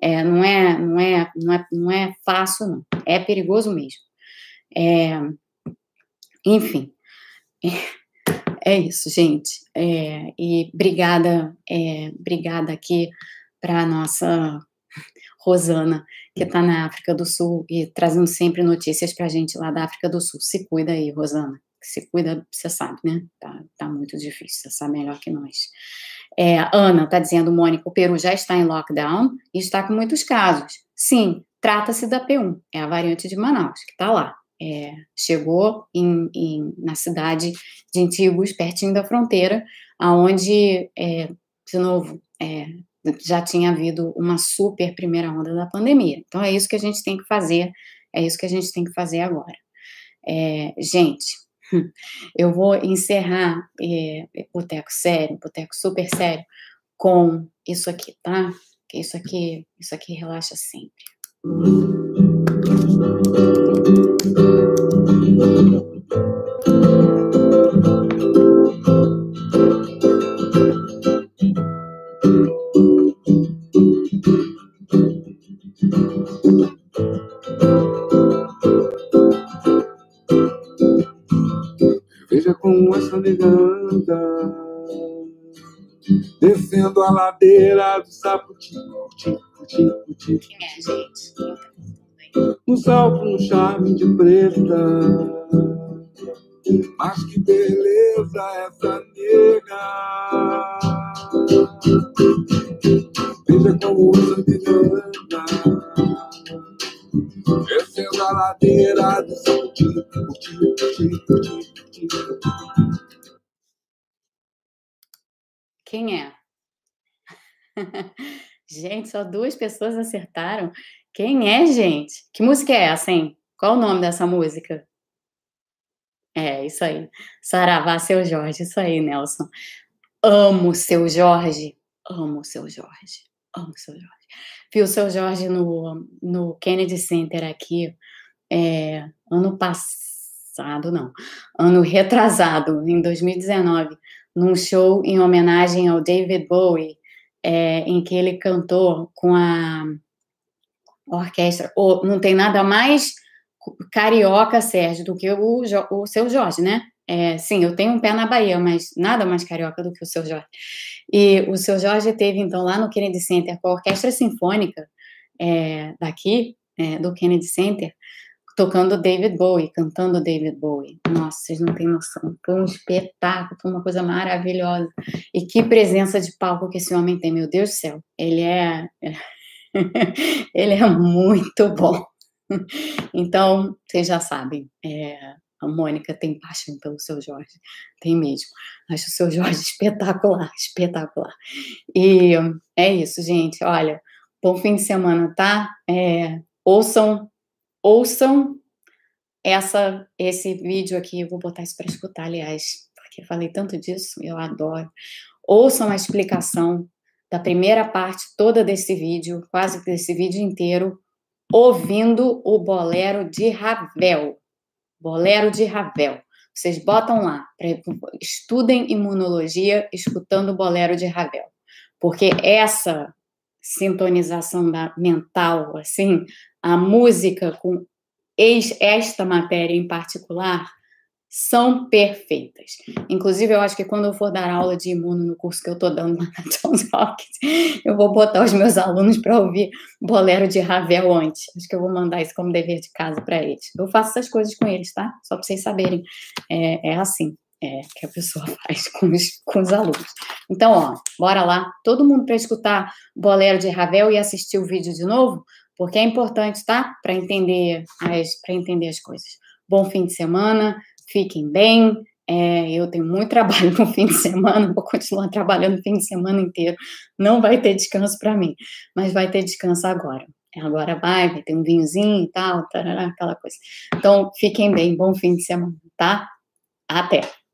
É, não, é, não, é, não, é, não é fácil, não. É perigoso mesmo. É, enfim, é, é, isso, gente. É, e obrigada, é, obrigada aqui para a nossa Rosana, que está na África do Sul e trazendo sempre notícias para a gente lá da África do Sul. Se cuida aí, Rosana. Se cuida, você sabe, né? Tá, tá muito difícil, você sabe melhor que nós. É, Ana está dizendo, Mônica, o Peru já está em lockdown e está com muitos casos. Sim, trata-se da P1, é a variante de Manaus, que está lá. É, chegou em, em, na cidade de Antigos, pertinho da fronteira, aonde, é, de novo, é, já tinha havido uma super primeira onda da pandemia. Então é isso que a gente tem que fazer, é isso que a gente tem que fazer agora. É, gente, eu vou encerrar é, Boteco Sério, Boteco Super Sério, com isso aqui, tá? Isso aqui, isso aqui relaxa sempre. Veja como essa neganda descendo a ladeira do Saputi, puti, puti, puti. Quem é, gente? No salto, no charme de preta. Mas que beleza essa nega! Veja como essa neganda descendo a ladeira do puti. Quem é? gente, só duas pessoas acertaram. Quem é, gente? Que música é essa, hein? Qual o nome dessa música? É, isso aí. Saravá, seu Jorge. Isso aí, Nelson. Amo seu Jorge. Amo seu Jorge. Amo seu Jorge. Vi o seu Jorge no, no Kennedy Center aqui é, ano passado não, ano retrasado, em 2019, num show em homenagem ao David Bowie, é, em que ele cantou com a orquestra. Oh, não tem nada mais carioca, Sérgio, do que o, o seu Jorge, né? É, sim, eu tenho um pé na Bahia, mas nada mais carioca do que o seu Jorge. E o seu Jorge teve, então, lá no Kennedy Center, com a Orquestra Sinfônica é, daqui, é, do Kennedy Center, tocando David Bowie, cantando David Bowie. Nossa, vocês não têm noção. Foi um espetáculo, foi uma coisa maravilhosa. E que presença de palco que esse homem tem, meu Deus do céu. Ele é. ele é muito bom. Então, vocês já sabem, é, a Mônica tem paixão pelo seu Jorge, tem mesmo. Acho o seu Jorge espetacular, espetacular. E é isso, gente. Olha, bom fim de semana, tá? É, ouçam ouçam essa, esse vídeo aqui, eu vou botar isso para escutar, aliás, que eu falei tanto disso, eu adoro. Ouçam a explicação da primeira parte toda desse vídeo, quase desse vídeo inteiro, ouvindo o bolero de Ravel. Bolero de Ravel. Vocês botam lá, estudem imunologia escutando o bolero de Ravel. Porque essa sintonização da mental, assim, a música com esta matéria em particular, são perfeitas. Inclusive, eu acho que quando eu for dar aula de imuno no curso que eu estou dando na Johns Hopkins, eu vou botar os meus alunos para ouvir Bolero de Ravel antes. Acho que eu vou mandar isso como dever de casa para eles. Eu faço essas coisas com eles, tá? Só para vocês saberem. É, é assim é, que a pessoa faz com os, com os alunos. Então, ó, bora lá. Todo mundo para escutar Bolero de Ravel e assistir o vídeo de novo, porque é importante, tá? Para entender as, para entender as coisas. Bom fim de semana fiquem bem. É, eu tenho muito trabalho no fim de semana, vou continuar trabalhando o fim de semana inteiro. Não vai ter descanso para mim, mas vai ter descanso agora. Agora vai, vai ter um vinhozinho e tal, tarará, aquela coisa. Então, fiquem bem, bom fim de semana, tá? Até!